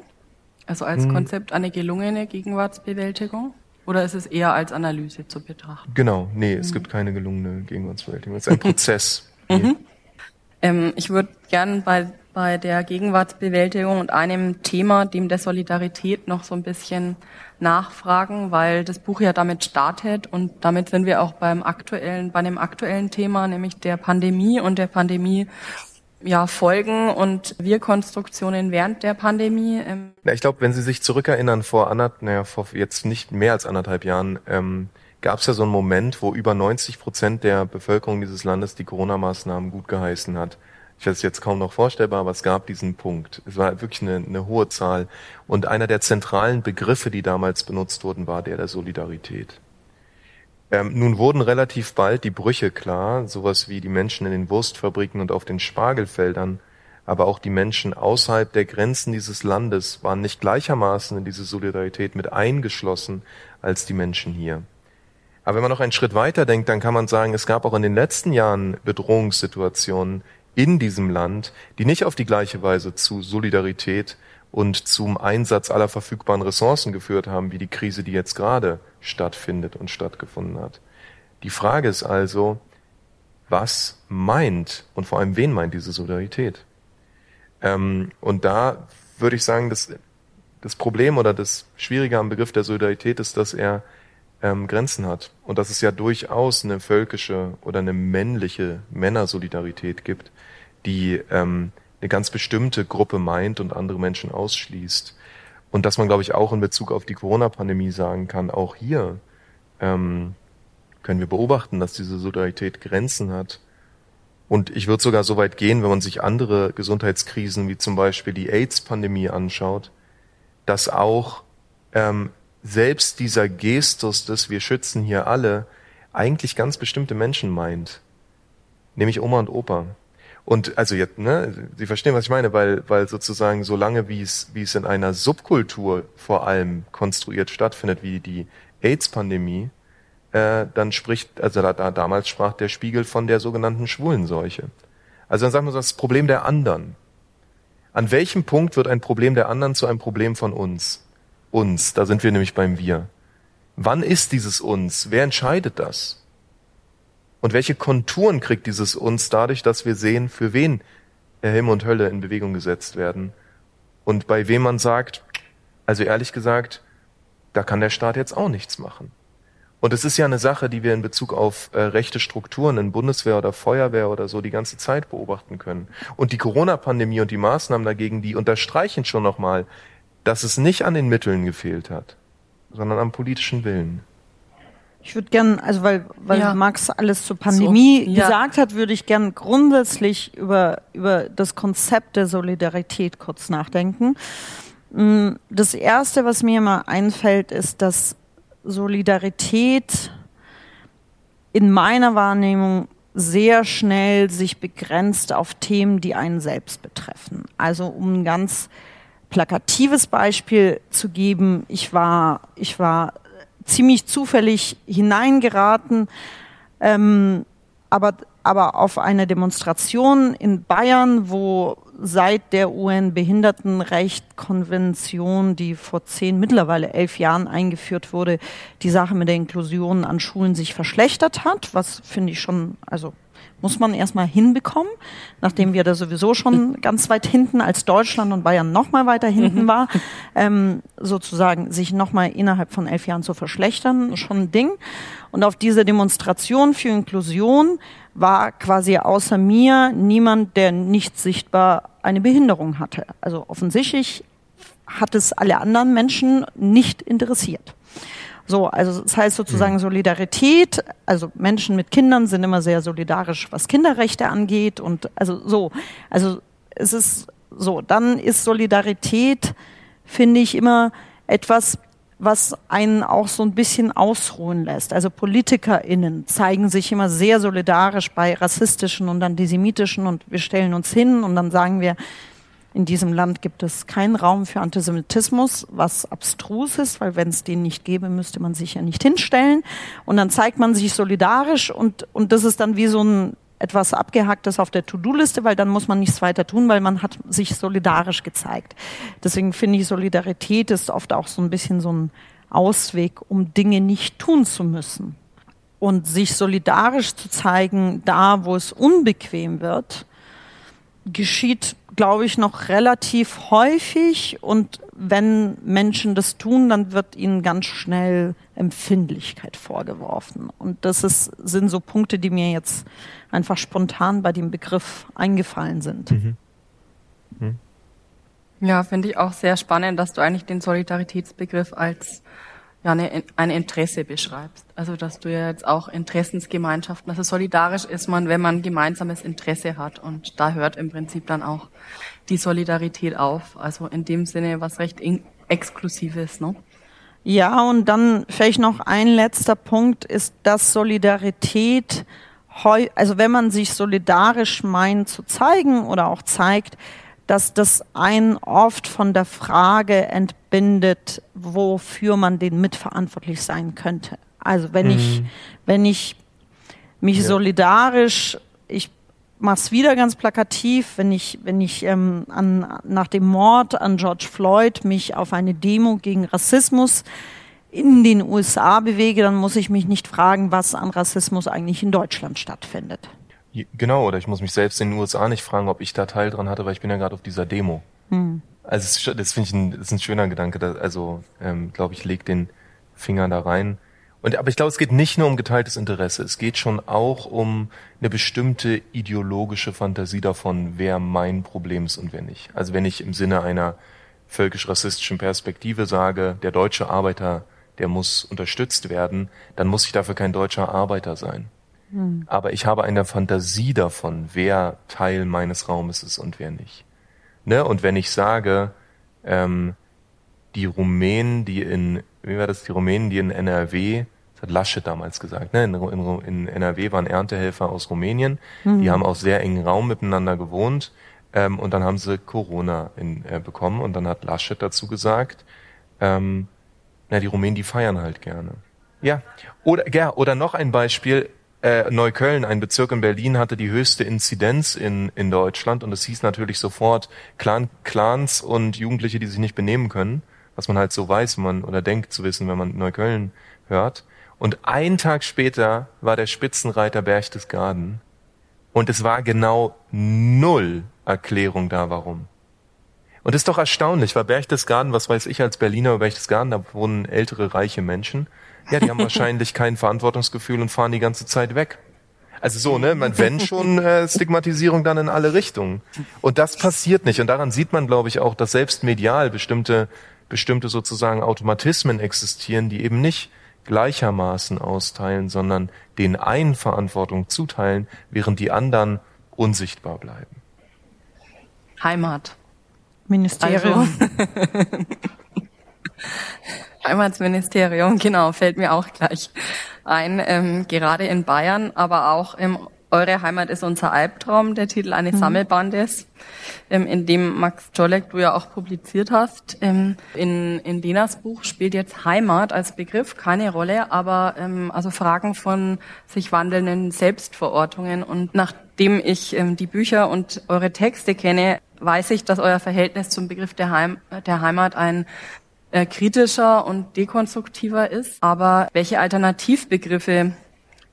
Speaker 3: Also als hm. Konzept eine gelungene Gegenwartsbewältigung? Oder ist es eher als Analyse zu betrachten?
Speaker 4: Genau, nee, es hm. gibt keine gelungene Gegenwartsbewältigung. Es ist ein Prozess.
Speaker 3: mhm. ähm, ich würde gern bei bei der Gegenwartsbewältigung und einem Thema, dem der Solidarität, noch so ein bisschen nachfragen, weil das Buch ja damit startet und damit sind wir auch beim aktuellen, bei dem aktuellen Thema, nämlich der Pandemie und der Pandemie ja, Folgen und Wirkkonstruktionen während der Pandemie.
Speaker 4: Ähm ja, ich glaube, wenn Sie sich zurückerinnern, vor anderthalb, naja, vor jetzt nicht mehr als anderthalb Jahren, ähm, gab es ja so einen Moment, wo über 90 Prozent der Bevölkerung dieses Landes die Corona-Maßnahmen gut geheißen hat. Ich weiß jetzt kaum noch vorstellbar, aber es gab diesen Punkt. Es war wirklich eine, eine hohe Zahl. Und einer der zentralen Begriffe, die damals benutzt wurden, war der der Solidarität. Ähm, nun wurden relativ bald die Brüche klar, sowas wie die Menschen in den Wurstfabriken und auf den Spargelfeldern, aber auch die Menschen außerhalb der Grenzen dieses Landes waren nicht gleichermaßen in diese Solidarität mit eingeschlossen als die Menschen hier. Aber wenn man noch einen Schritt weiter denkt, dann kann man sagen, es gab auch in den letzten Jahren Bedrohungssituationen, in diesem Land, die nicht auf die gleiche Weise zu Solidarität und zum Einsatz aller verfügbaren Ressourcen geführt haben, wie die Krise, die jetzt gerade stattfindet und stattgefunden hat. Die Frage ist also, was meint und vor allem wen meint diese Solidarität? Ähm, und da würde ich sagen, dass das Problem oder das Schwierige am Begriff der Solidarität ist, dass er ähm, Grenzen hat und dass es ja durchaus eine völkische oder eine männliche Männersolidarität gibt, die ähm, eine ganz bestimmte Gruppe meint und andere Menschen ausschließt. Und dass man, glaube ich, auch in Bezug auf die Corona-Pandemie sagen kann, auch hier ähm, können wir beobachten, dass diese Solidarität Grenzen hat. Und ich würde sogar so weit gehen, wenn man sich andere Gesundheitskrisen wie zum Beispiel die AIDS-Pandemie anschaut, dass auch ähm, selbst dieser Gestus, dass wir schützen hier alle, eigentlich ganz bestimmte Menschen meint. Nämlich Oma und Opa. Und also jetzt, ne, Sie verstehen, was ich meine, weil, weil sozusagen so lange wie es, wie es in einer Subkultur vor allem konstruiert stattfindet, wie die AIDS-Pandemie, äh, dann spricht, also da, da, damals sprach der Spiegel von der sogenannten Schwulenseuche. Also dann sagen wir so, das Problem der anderen. An welchem Punkt wird ein Problem der anderen zu einem Problem von uns? Uns, da sind wir nämlich beim Wir. Wann ist dieses Uns? Wer entscheidet das? Und welche Konturen kriegt dieses uns dadurch, dass wir sehen, für wen Himmel und Hölle in Bewegung gesetzt werden? Und bei wem man sagt, also ehrlich gesagt, da kann der Staat jetzt auch nichts machen. Und es ist ja eine Sache, die wir in Bezug auf äh, rechte Strukturen in Bundeswehr oder Feuerwehr oder so die ganze Zeit beobachten können. Und die Corona-Pandemie und die Maßnahmen dagegen, die unterstreichen schon nochmal, dass es nicht an den Mitteln gefehlt hat. sondern am politischen Willen.
Speaker 5: Ich würde gern, also weil, weil ja. Max alles zur Pandemie so, ja. gesagt hat, würde ich gern grundsätzlich über, über das Konzept der Solidarität kurz nachdenken. Mm, das erste, was mir immer einfällt, ist, dass Solidarität in meiner Wahrnehmung sehr schnell sich begrenzt auf Themen, die einen selbst betreffen. Also um ein ganz plakatives Beispiel zu geben, ich war, ich war ziemlich zufällig hineingeraten, ähm, aber, aber auf eine Demonstration in Bayern, wo seit der UN-Behindertenrecht-Konvention, die vor zehn, mittlerweile elf Jahren eingeführt wurde, die Sache mit der Inklusion an Schulen sich verschlechtert hat, was finde ich schon, also muss man erstmal hinbekommen, nachdem wir da sowieso schon ganz weit hinten als Deutschland und Bayern noch mal weiter hinten mhm. war, ähm, sozusagen sich noch mal innerhalb von elf Jahren zu verschlechtern, schon ein Ding. Und auf dieser Demonstration für Inklusion war quasi außer mir niemand, der nicht sichtbar eine Behinderung hatte. Also offensichtlich hat es alle anderen Menschen nicht interessiert. So, also das heißt sozusagen mhm. Solidarität, also Menschen mit Kindern sind immer sehr solidarisch, was Kinderrechte angeht und also so, also es ist so, dann ist Solidarität, finde ich, immer etwas, was einen auch so ein bisschen ausruhen lässt. Also PolitikerInnen zeigen sich immer sehr solidarisch bei rassistischen und antisemitischen und wir stellen uns hin und dann sagen wir, in diesem Land gibt es keinen Raum für Antisemitismus, was abstrus ist, weil wenn es den nicht gäbe, müsste man sich ja nicht hinstellen. Und dann zeigt man sich solidarisch und, und das ist dann wie so ein etwas abgehacktes auf der To-Do-Liste, weil dann muss man nichts weiter tun, weil man hat sich solidarisch gezeigt. Deswegen finde ich, Solidarität ist oft auch so ein bisschen so ein Ausweg, um Dinge nicht tun zu müssen. Und sich solidarisch zu zeigen, da wo es unbequem wird, geschieht, glaube ich, noch relativ häufig. Und wenn Menschen das tun, dann wird ihnen ganz schnell Empfindlichkeit vorgeworfen. Und das ist, sind so Punkte, die mir jetzt einfach spontan bei dem Begriff eingefallen sind. Mhm.
Speaker 3: Mhm. Ja, finde ich auch sehr spannend, dass du eigentlich den Solidaritätsbegriff als ja, eine, ein Interesse beschreibst. Also dass du ja jetzt auch Interessensgemeinschaften, also solidarisch ist man, wenn man gemeinsames Interesse hat. Und da hört im Prinzip dann auch die Solidarität auf. Also in dem Sinne was recht Exklusives, ne?
Speaker 5: Ja, und dann vielleicht noch ein letzter Punkt ist, dass Solidarität, also wenn man sich solidarisch meint zu zeigen oder auch zeigt, dass das einen oft von der Frage entbindet, wofür man den mitverantwortlich sein könnte. Also wenn mhm. ich, wenn ich mich ja. solidarisch, ich mach's wieder ganz plakativ, wenn ich, wenn ich ähm, an, nach dem Mord an George Floyd mich auf eine Demo gegen Rassismus in den USA bewege, dann muss ich mich nicht fragen, was an Rassismus eigentlich in Deutschland stattfindet.
Speaker 4: Genau, oder ich muss mich selbst in den USA nicht fragen, ob ich da Teil dran hatte, weil ich bin ja gerade auf dieser Demo. Hm. Also das finde ich ein, das ist ein schöner Gedanke. Dass, also ähm, glaube ich, leg den Finger da rein. Und aber ich glaube, es geht nicht nur um geteiltes Interesse. Es geht schon auch um eine bestimmte ideologische Fantasie davon, wer mein Problem ist und wer nicht. Also wenn ich im Sinne einer völkisch-rassistischen Perspektive sage, der deutsche Arbeiter, der muss unterstützt werden, dann muss ich dafür kein deutscher Arbeiter sein. Hm. Aber ich habe eine Fantasie davon, wer Teil meines Raumes ist und wer nicht. Ne? Und wenn ich sage, ähm, die Rumänen, die in, wie war das, die Rumänen, die in NRW, das hat Laschet damals gesagt, ne? in, in, in NRW waren Erntehelfer aus Rumänien, mhm. die haben auch sehr engen Raum miteinander gewohnt ähm, und dann haben sie Corona in, äh, bekommen und dann hat Laschet dazu gesagt, ähm, na, die Rumänen, die feiern halt gerne. Ja, oder, ja, oder noch ein Beispiel, äh, Neukölln, ein Bezirk in Berlin, hatte die höchste Inzidenz in, in Deutschland und es hieß natürlich sofort Clan, Clans und Jugendliche, die sich nicht benehmen können, was man halt so weiß, wenn man oder denkt zu wissen, wenn man Neukölln hört. Und ein Tag später war der Spitzenreiter Berchtesgaden und es war genau null Erklärung da, warum. Und das ist doch erstaunlich, weil Berchtesgaden, was weiß ich als Berliner über Berchtesgaden, da wohnen ältere, reiche Menschen. Ja, die haben wahrscheinlich kein Verantwortungsgefühl und fahren die ganze Zeit weg. Also so, ne? Man, wenn schon äh, Stigmatisierung dann in alle Richtungen. Und das passiert nicht. Und daran sieht man, glaube ich, auch, dass selbst medial bestimmte bestimmte sozusagen Automatismen existieren, die eben nicht gleichermaßen austeilen, sondern den einen Verantwortung zuteilen, während die anderen unsichtbar bleiben.
Speaker 3: Heimat.
Speaker 5: Ministerium.
Speaker 3: Also, Heimatsministerium, genau, fällt mir auch gleich ein. Ähm, gerade in Bayern, aber auch im Eure Heimat ist unser Albtraum, der Titel eines mhm. Sammelbandes, ähm, in dem Max Czolek du ja auch publiziert hast. Ähm, in, in Lenas Buch spielt jetzt Heimat als Begriff keine Rolle, aber ähm, also Fragen von sich wandelnden Selbstverortungen. Und nachdem ich ähm, die Bücher und eure Texte kenne, weiß ich, dass euer Verhältnis zum Begriff der, Heim, der Heimat ein äh, kritischer und dekonstruktiver ist. Aber welche Alternativbegriffe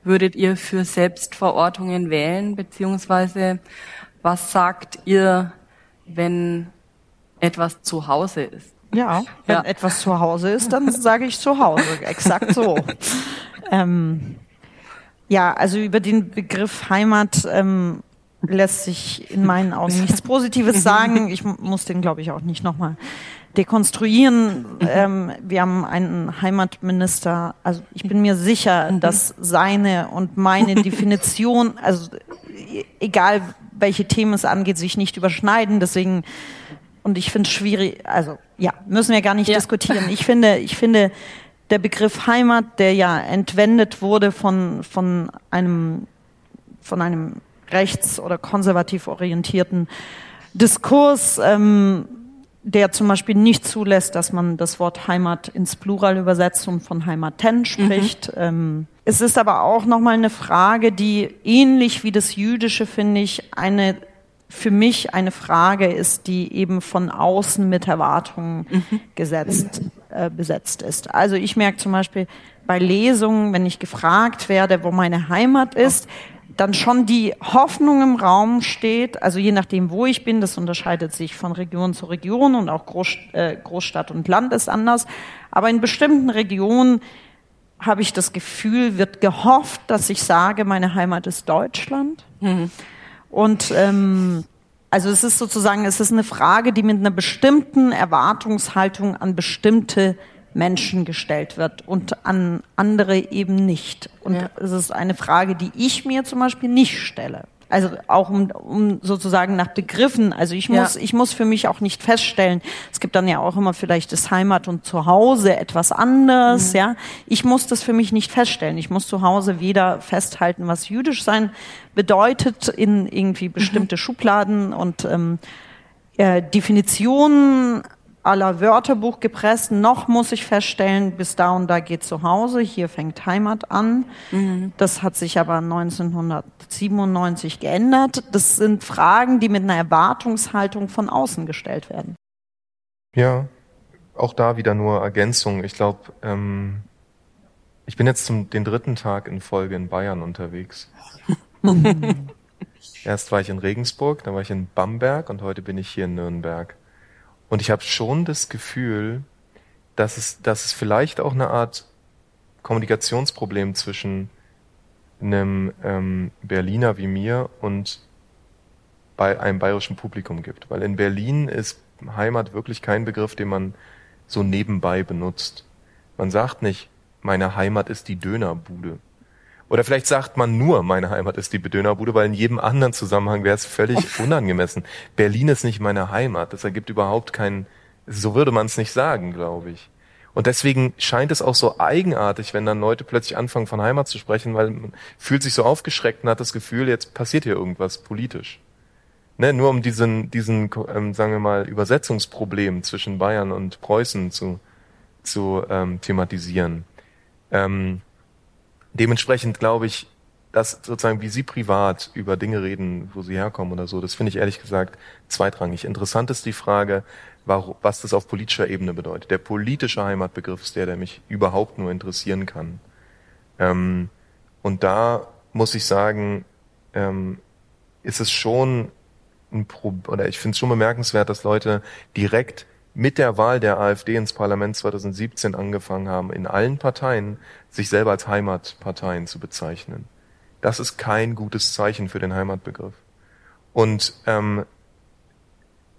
Speaker 3: würdet ihr für Selbstverortungen wählen, beziehungsweise was sagt ihr, wenn etwas zu Hause ist?
Speaker 5: Ja, wenn ja. etwas zu Hause ist, dann sage ich zu Hause, exakt so. ähm, ja, also über den Begriff Heimat ähm, lässt sich in meinen Augen nichts Positives sagen. Ich muss den, glaube ich, auch nicht nochmal dekonstruieren. Ähm, wir haben einen Heimatminister. Also ich bin mir sicher, mhm. dass seine und meine Definition, also egal welche Themen es angeht, sich nicht überschneiden. Deswegen und ich finde es schwierig. Also ja, müssen wir gar nicht ja. diskutieren. Ich finde, ich finde der Begriff Heimat, der ja entwendet wurde von von einem von einem rechts- oder konservativ orientierten Diskurs. Ähm, der zum Beispiel nicht zulässt, dass man das Wort Heimat ins Plural übersetzt und von Heimaten mhm. spricht. Mhm. Ähm, es ist aber auch nochmal eine Frage, die ähnlich wie das Jüdische, finde ich, eine für mich eine Frage ist, die eben von außen mit Erwartungen mhm. gesetzt, äh, besetzt ist. Also ich merke zum Beispiel bei Lesungen, wenn ich gefragt werde, wo meine Heimat ist, dann schon die Hoffnung im Raum steht, also je nachdem, wo ich bin, das unterscheidet sich von Region zu Region und auch Groß, äh, Großstadt und Land ist anders, aber in bestimmten Regionen habe ich das Gefühl, wird gehofft, dass ich sage, meine Heimat ist Deutschland. Mhm. Und ähm, also es ist sozusagen, es ist eine Frage, die mit einer bestimmten Erwartungshaltung an bestimmte Menschen gestellt wird und an andere eben nicht. Und ja. es ist eine Frage, die ich mir zum Beispiel nicht stelle. Also auch um, um sozusagen nach Begriffen. Also ich muss, ja. ich muss für mich auch nicht feststellen. Es gibt dann ja auch immer vielleicht das Heimat und Zuhause etwas anderes. Mhm. Ja, ich muss das für mich nicht feststellen. Ich muss zu Hause weder festhalten, was jüdisch sein bedeutet in irgendwie bestimmte mhm. Schubladen und ähm, äh, Definitionen aller Wörterbuch gepresst. Noch muss ich feststellen, bis da und da geht zu Hause. Hier fängt Heimat an. Mhm. Das hat sich aber 1997 geändert. Das sind Fragen, die mit einer Erwartungshaltung von außen gestellt werden.
Speaker 4: Ja, auch da wieder nur Ergänzung. Ich glaube, ähm, ich bin jetzt zum den dritten Tag in Folge in Bayern unterwegs. Erst war ich in Regensburg, dann war ich in Bamberg und heute bin ich hier in Nürnberg. Und ich habe schon das Gefühl, dass es, dass es vielleicht auch eine Art Kommunikationsproblem zwischen einem ähm, Berliner wie mir und bei einem bayerischen Publikum gibt. Weil in Berlin ist Heimat wirklich kein Begriff, den man so nebenbei benutzt. Man sagt nicht, meine Heimat ist die Dönerbude. Oder vielleicht sagt man nur, meine Heimat ist die Dönerbude, weil in jedem anderen Zusammenhang wäre es völlig unangemessen. Berlin ist nicht meine Heimat. Das ergibt überhaupt keinen, so würde man es nicht sagen, glaube ich. Und deswegen scheint es auch so eigenartig, wenn dann Leute plötzlich anfangen von Heimat zu sprechen, weil man fühlt sich so aufgeschreckt und hat das Gefühl, jetzt passiert hier irgendwas politisch. Ne, nur um diesen, diesen, ähm, sagen wir mal, Übersetzungsproblem zwischen Bayern und Preußen zu, zu ähm, thematisieren. Ähm, dementsprechend glaube ich, dass sozusagen wie Sie privat über Dinge reden, wo Sie herkommen oder so, das finde ich ehrlich gesagt zweitrangig. Interessant ist die Frage, was das auf politischer Ebene bedeutet. Der politische Heimatbegriff ist der, der mich überhaupt nur interessieren kann. Ähm, und da muss ich sagen, ähm, ist es schon ein Pro oder ich finde es schon bemerkenswert, dass Leute direkt mit der Wahl der AfD ins Parlament 2017 angefangen haben, in allen Parteien sich selber als Heimatparteien zu bezeichnen. Das ist kein gutes Zeichen für den Heimatbegriff. Und ähm,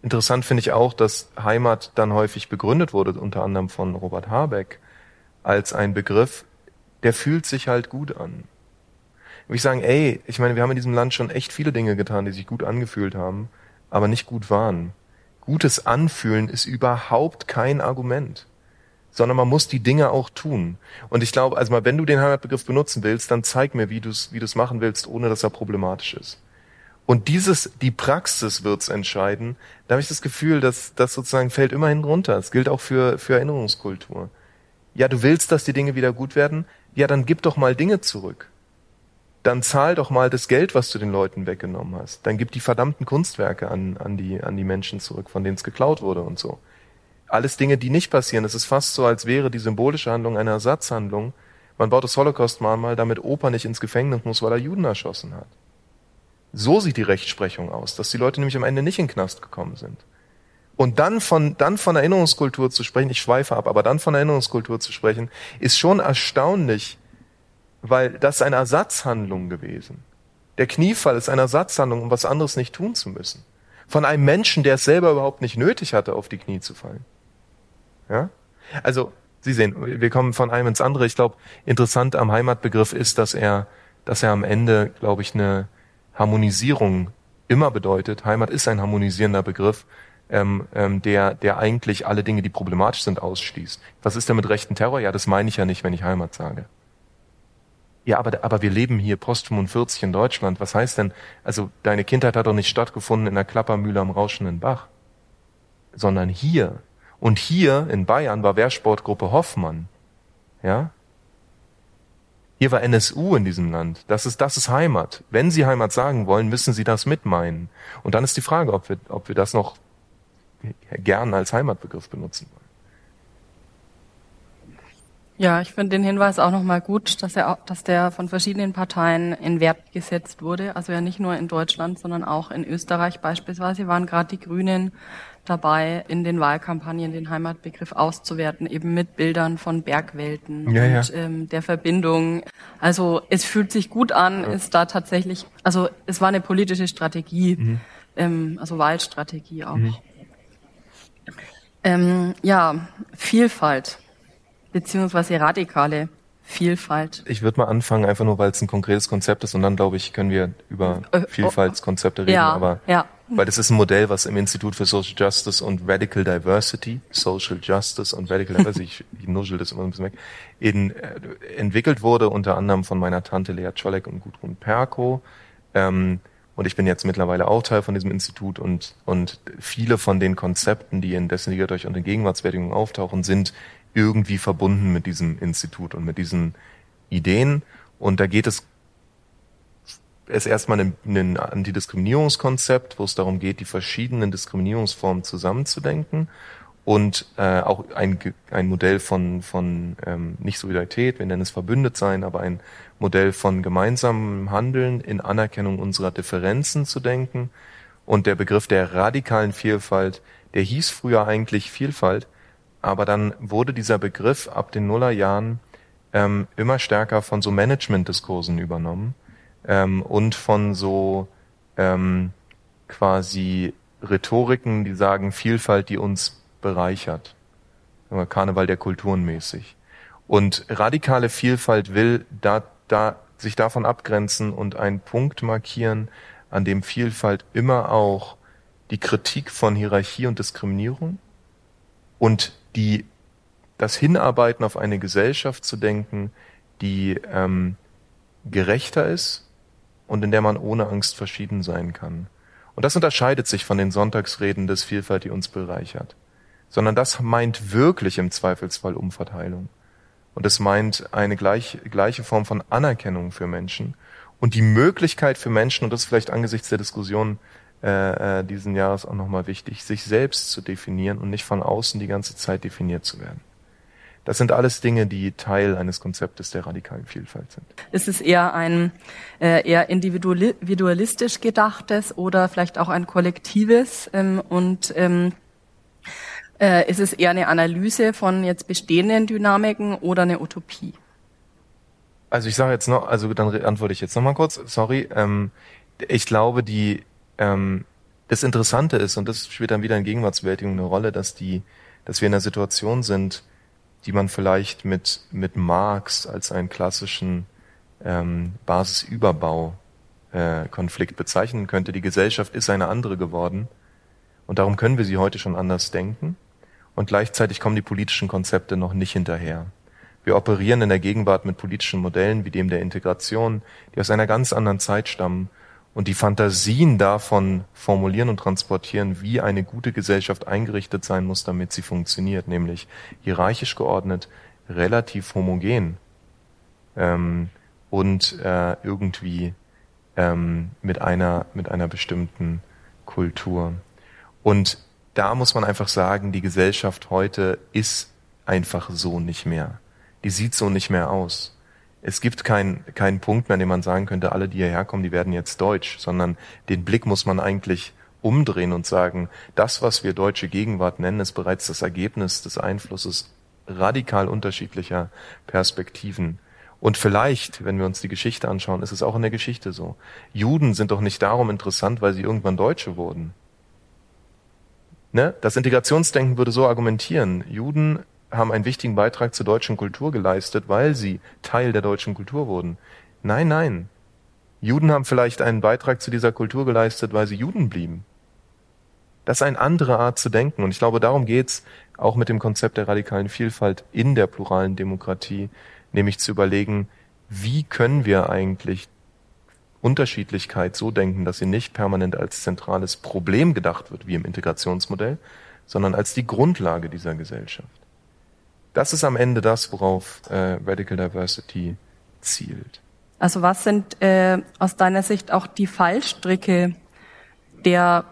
Speaker 4: Interessant finde ich auch, dass Heimat dann häufig begründet wurde, unter anderem von Robert Habeck, als ein Begriff, der fühlt sich halt gut an. Und ich sagen, ey, ich meine, wir haben in diesem Land schon echt viele Dinge getan, die sich gut angefühlt haben, aber nicht gut waren. Gutes Anfühlen ist überhaupt kein Argument, sondern man muss die Dinge auch tun. Und ich glaube, also mal, wenn du den Heimatbegriff benutzen willst, dann zeig mir, wie du es wie du's machen willst, ohne dass er problematisch ist. Und dieses, die Praxis wird's entscheiden. Da habe ich das Gefühl, dass das sozusagen fällt immerhin runter. Es gilt auch für, für Erinnerungskultur. Ja, du willst, dass die Dinge wieder gut werden? Ja, dann gib doch mal Dinge zurück. Dann zahl doch mal das Geld, was du den Leuten weggenommen hast. Dann gib die verdammten Kunstwerke an, an, die, an die Menschen zurück, von denen es geklaut wurde und so. Alles Dinge, die nicht passieren. Es ist fast so, als wäre die symbolische Handlung eine Ersatzhandlung. Man baut das Holocaust-Mahnmal, damit Opa nicht ins Gefängnis muss, weil er Juden erschossen hat. So sieht die Rechtsprechung aus, dass die Leute nämlich am Ende nicht in den Knast gekommen sind. Und dann von, dann von Erinnerungskultur zu sprechen, ich schweife ab, aber dann von Erinnerungskultur zu sprechen, ist schon erstaunlich, weil das ist eine Ersatzhandlung gewesen. Der Kniefall ist eine Ersatzhandlung, um was anderes nicht tun zu müssen. Von einem Menschen, der es selber überhaupt nicht nötig hatte, auf die Knie zu fallen. Ja? Also, Sie sehen, wir kommen von einem ins andere. Ich glaube, interessant am Heimatbegriff ist, dass er, dass er am Ende, glaube ich, eine, Harmonisierung immer bedeutet. Heimat ist ein harmonisierender Begriff, ähm, ähm, der, der eigentlich alle Dinge, die problematisch sind, ausschließt. Was ist denn mit rechten Terror? Ja, das meine ich ja nicht, wenn ich Heimat sage. Ja, aber, aber wir leben hier post 45 in Deutschland. Was heißt denn, also deine Kindheit hat doch nicht stattgefunden in der Klappermühle am rauschenden Bach, sondern hier. Und hier in Bayern war Wehrsportgruppe Hoffmann. Ja? Hier war NSU in diesem Land. Das ist, das ist Heimat. Wenn Sie Heimat sagen wollen, müssen Sie das mitmeinen. Und dann ist die Frage, ob wir, ob wir das noch gern als Heimatbegriff benutzen wollen.
Speaker 3: Ja, ich finde den Hinweis auch nochmal gut, dass er, dass der von verschiedenen Parteien in Wert gesetzt wurde. Also ja nicht nur in Deutschland, sondern auch in Österreich beispielsweise waren gerade die Grünen dabei, in den Wahlkampagnen den Heimatbegriff auszuwerten, eben mit Bildern von Bergwelten
Speaker 4: ja,
Speaker 3: und
Speaker 4: ja.
Speaker 3: Ähm, der Verbindung. Also es fühlt sich gut an, ja. ist da tatsächlich, also es war eine politische Strategie, mhm. ähm, also Wahlstrategie auch. Mhm. Ähm, ja, Vielfalt beziehungsweise radikale Vielfalt.
Speaker 4: Ich würde mal anfangen, einfach nur, weil es ein konkretes Konzept ist und dann, glaube ich, können wir über äh, oh, Vielfaltskonzepte reden.
Speaker 3: Ja,
Speaker 4: aber
Speaker 3: ja.
Speaker 4: Weil das ist ein Modell, was im Institut für Social Justice und Radical Diversity, Social Justice und Radical Diversity, ich, ich nuschel das immer ein bisschen weg, in, äh, entwickelt wurde, unter anderem von meiner Tante Lea Czolek und Gudrun Perko. Ähm, und ich bin jetzt mittlerweile auch Teil von diesem Institut und, und viele von den Konzepten, die in Destilliert euch und in Gegenwartswertung auftauchen, sind irgendwie verbunden mit diesem Institut und mit diesen Ideen. Und da geht es ist erstmal ein, ein Antidiskriminierungskonzept, wo es darum geht, die verschiedenen Diskriminierungsformen zusammenzudenken und äh, auch ein, ein Modell von, von ähm, nicht Solidarität, wir nennen es verbündet sein, aber ein Modell von gemeinsamem Handeln in Anerkennung unserer Differenzen zu denken. Und der Begriff der radikalen Vielfalt, der hieß früher eigentlich Vielfalt, aber dann wurde dieser Begriff ab den Nullerjahren ähm, immer stärker von so Management-Diskursen übernommen ähm, und von so ähm, quasi Rhetoriken, die sagen Vielfalt, die uns bereichert. Karneval der Kulturen mäßig. Und radikale Vielfalt will da, da sich davon abgrenzen und einen Punkt markieren, an dem Vielfalt immer auch die Kritik von Hierarchie und Diskriminierung und die das Hinarbeiten auf eine Gesellschaft zu denken, die ähm, gerechter ist, und in der man ohne Angst verschieden sein kann. Und das unterscheidet sich von den Sonntagsreden des Vielfalt, die uns bereichert. Sondern das meint wirklich im Zweifelsfall Umverteilung. Und es meint eine gleich, gleiche Form von Anerkennung für Menschen und die Möglichkeit für Menschen, und das vielleicht angesichts der Diskussion äh, äh, diesen Jahres auch nochmal wichtig, sich selbst zu definieren und nicht von außen die ganze Zeit definiert zu werden. Das sind alles Dinge, die Teil eines Konzeptes der radikalen Vielfalt sind.
Speaker 3: Ist es eher ein äh, eher individualistisch gedachtes oder vielleicht auch ein kollektives ähm, und ähm, äh, ist es eher eine Analyse von jetzt bestehenden Dynamiken oder eine Utopie?
Speaker 4: Also ich sage jetzt noch, also dann antworte ich jetzt noch mal kurz. Sorry, ähm, ich glaube die ähm, das Interessante ist, und das spielt dann wieder in Gegenwartsbewältigung eine Rolle, dass die, dass wir in einer Situation sind, die man vielleicht mit, mit Marx als einen klassischen ähm, Basisüberbau-Konflikt äh, bezeichnen könnte. Die Gesellschaft ist eine andere geworden und darum können wir sie heute schon anders denken und gleichzeitig kommen die politischen Konzepte noch nicht hinterher. Wir operieren in der Gegenwart mit politischen Modellen wie dem der Integration, die aus einer ganz anderen Zeit stammen und die Fantasien davon formulieren und transportieren, wie eine gute Gesellschaft eingerichtet sein muss, damit sie funktioniert, nämlich hierarchisch geordnet, relativ homogen ähm, und äh, irgendwie ähm, mit einer mit einer bestimmten Kultur. Und da muss man einfach sagen, die Gesellschaft heute ist einfach so nicht mehr. Die sieht so nicht mehr aus es gibt keinen keinen Punkt mehr, an dem man sagen könnte, alle, die hierher kommen, die werden jetzt deutsch, sondern den Blick muss man eigentlich umdrehen und sagen, das, was wir deutsche Gegenwart nennen, ist bereits das Ergebnis des Einflusses radikal unterschiedlicher Perspektiven. Und vielleicht, wenn wir uns die Geschichte anschauen, ist es auch in der Geschichte so. Juden sind doch nicht darum interessant, weil sie irgendwann Deutsche wurden. Ne? Das Integrationsdenken würde so argumentieren. Juden haben einen wichtigen Beitrag zur deutschen Kultur geleistet, weil sie Teil der deutschen Kultur wurden. Nein, nein. Juden haben vielleicht einen Beitrag zu dieser Kultur geleistet, weil sie Juden blieben. Das ist eine andere Art zu denken. Und ich glaube, darum geht's auch mit dem Konzept der radikalen Vielfalt in der pluralen Demokratie, nämlich zu überlegen, wie können wir eigentlich Unterschiedlichkeit so denken, dass sie nicht permanent als zentrales Problem gedacht wird, wie im Integrationsmodell, sondern als die Grundlage dieser Gesellschaft. Das ist am Ende das, worauf äh, Radical Diversity zielt.
Speaker 3: Also was sind äh, aus deiner Sicht auch die Fallstricke der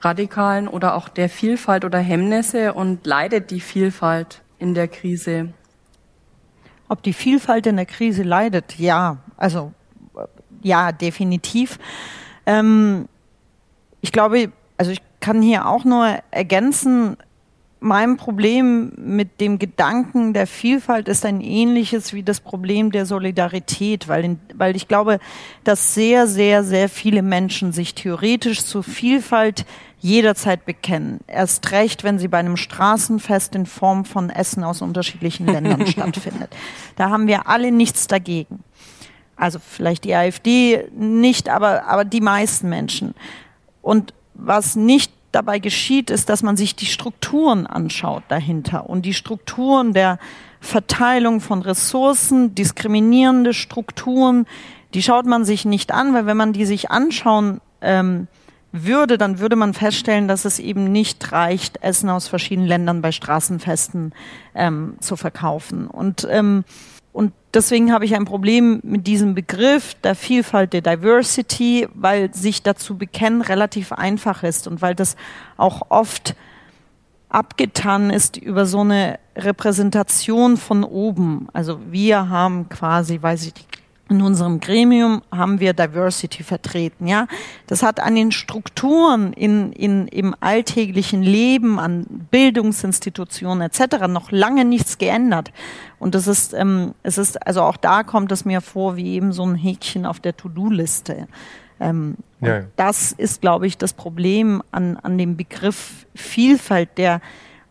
Speaker 3: radikalen oder auch der Vielfalt oder Hemmnisse und leidet die Vielfalt in der Krise?
Speaker 5: Ob die Vielfalt in der Krise leidet? Ja, also ja, definitiv. Ähm, ich glaube, also ich kann hier auch nur ergänzen, mein Problem mit dem Gedanken der Vielfalt ist ein ähnliches wie das Problem der Solidarität, weil, weil ich glaube, dass sehr, sehr, sehr viele Menschen sich theoretisch zur Vielfalt jederzeit bekennen. Erst recht, wenn sie bei einem Straßenfest in Form von Essen aus unterschiedlichen Ländern stattfindet. Da haben wir alle nichts dagegen. Also vielleicht die AfD nicht, aber, aber die meisten Menschen. Und was nicht dabei geschieht, ist, dass man sich die Strukturen anschaut dahinter und die Strukturen der Verteilung von Ressourcen, diskriminierende Strukturen, die schaut man sich nicht an, weil wenn man die sich anschauen ähm, würde, dann würde man feststellen, dass es eben nicht reicht, Essen aus verschiedenen Ländern bei Straßenfesten ähm, zu verkaufen. Und ähm, und deswegen habe ich ein Problem mit diesem Begriff der Vielfalt der Diversity, weil sich dazu bekennen relativ einfach ist und weil das auch oft abgetan ist über so eine Repräsentation von oben. Also wir haben quasi, weiß ich, in unserem Gremium haben wir Diversity vertreten, ja. Das hat an den Strukturen in, in, im alltäglichen Leben, an Bildungsinstitutionen etc. noch lange nichts geändert. Und das ist, ähm, es ist, also auch da kommt es mir vor wie eben so ein Häkchen auf der To-Do-Liste. Ähm, ja, ja. Das ist, glaube ich, das Problem an, an dem Begriff Vielfalt, der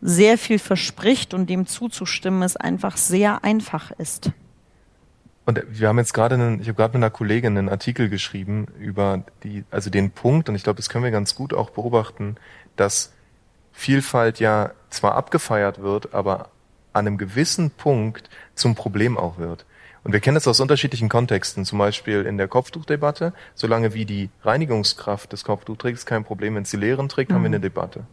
Speaker 5: sehr viel verspricht und dem zuzustimmen es einfach sehr einfach ist.
Speaker 4: Und wir haben jetzt gerade, einen, ich habe gerade mit einer Kollegin einen Artikel geschrieben über die, also den Punkt, und ich glaube, das können wir ganz gut auch beobachten, dass Vielfalt ja zwar abgefeiert wird, aber an einem gewissen Punkt zum Problem auch wird. Und wir kennen das aus unterschiedlichen Kontexten, zum Beispiel in der Kopftuchdebatte. Solange wie die Reinigungskraft des Kopftuchträgers kein Problem, wenn sie Leeren trägt, mhm. haben wir mhm. eine Debatte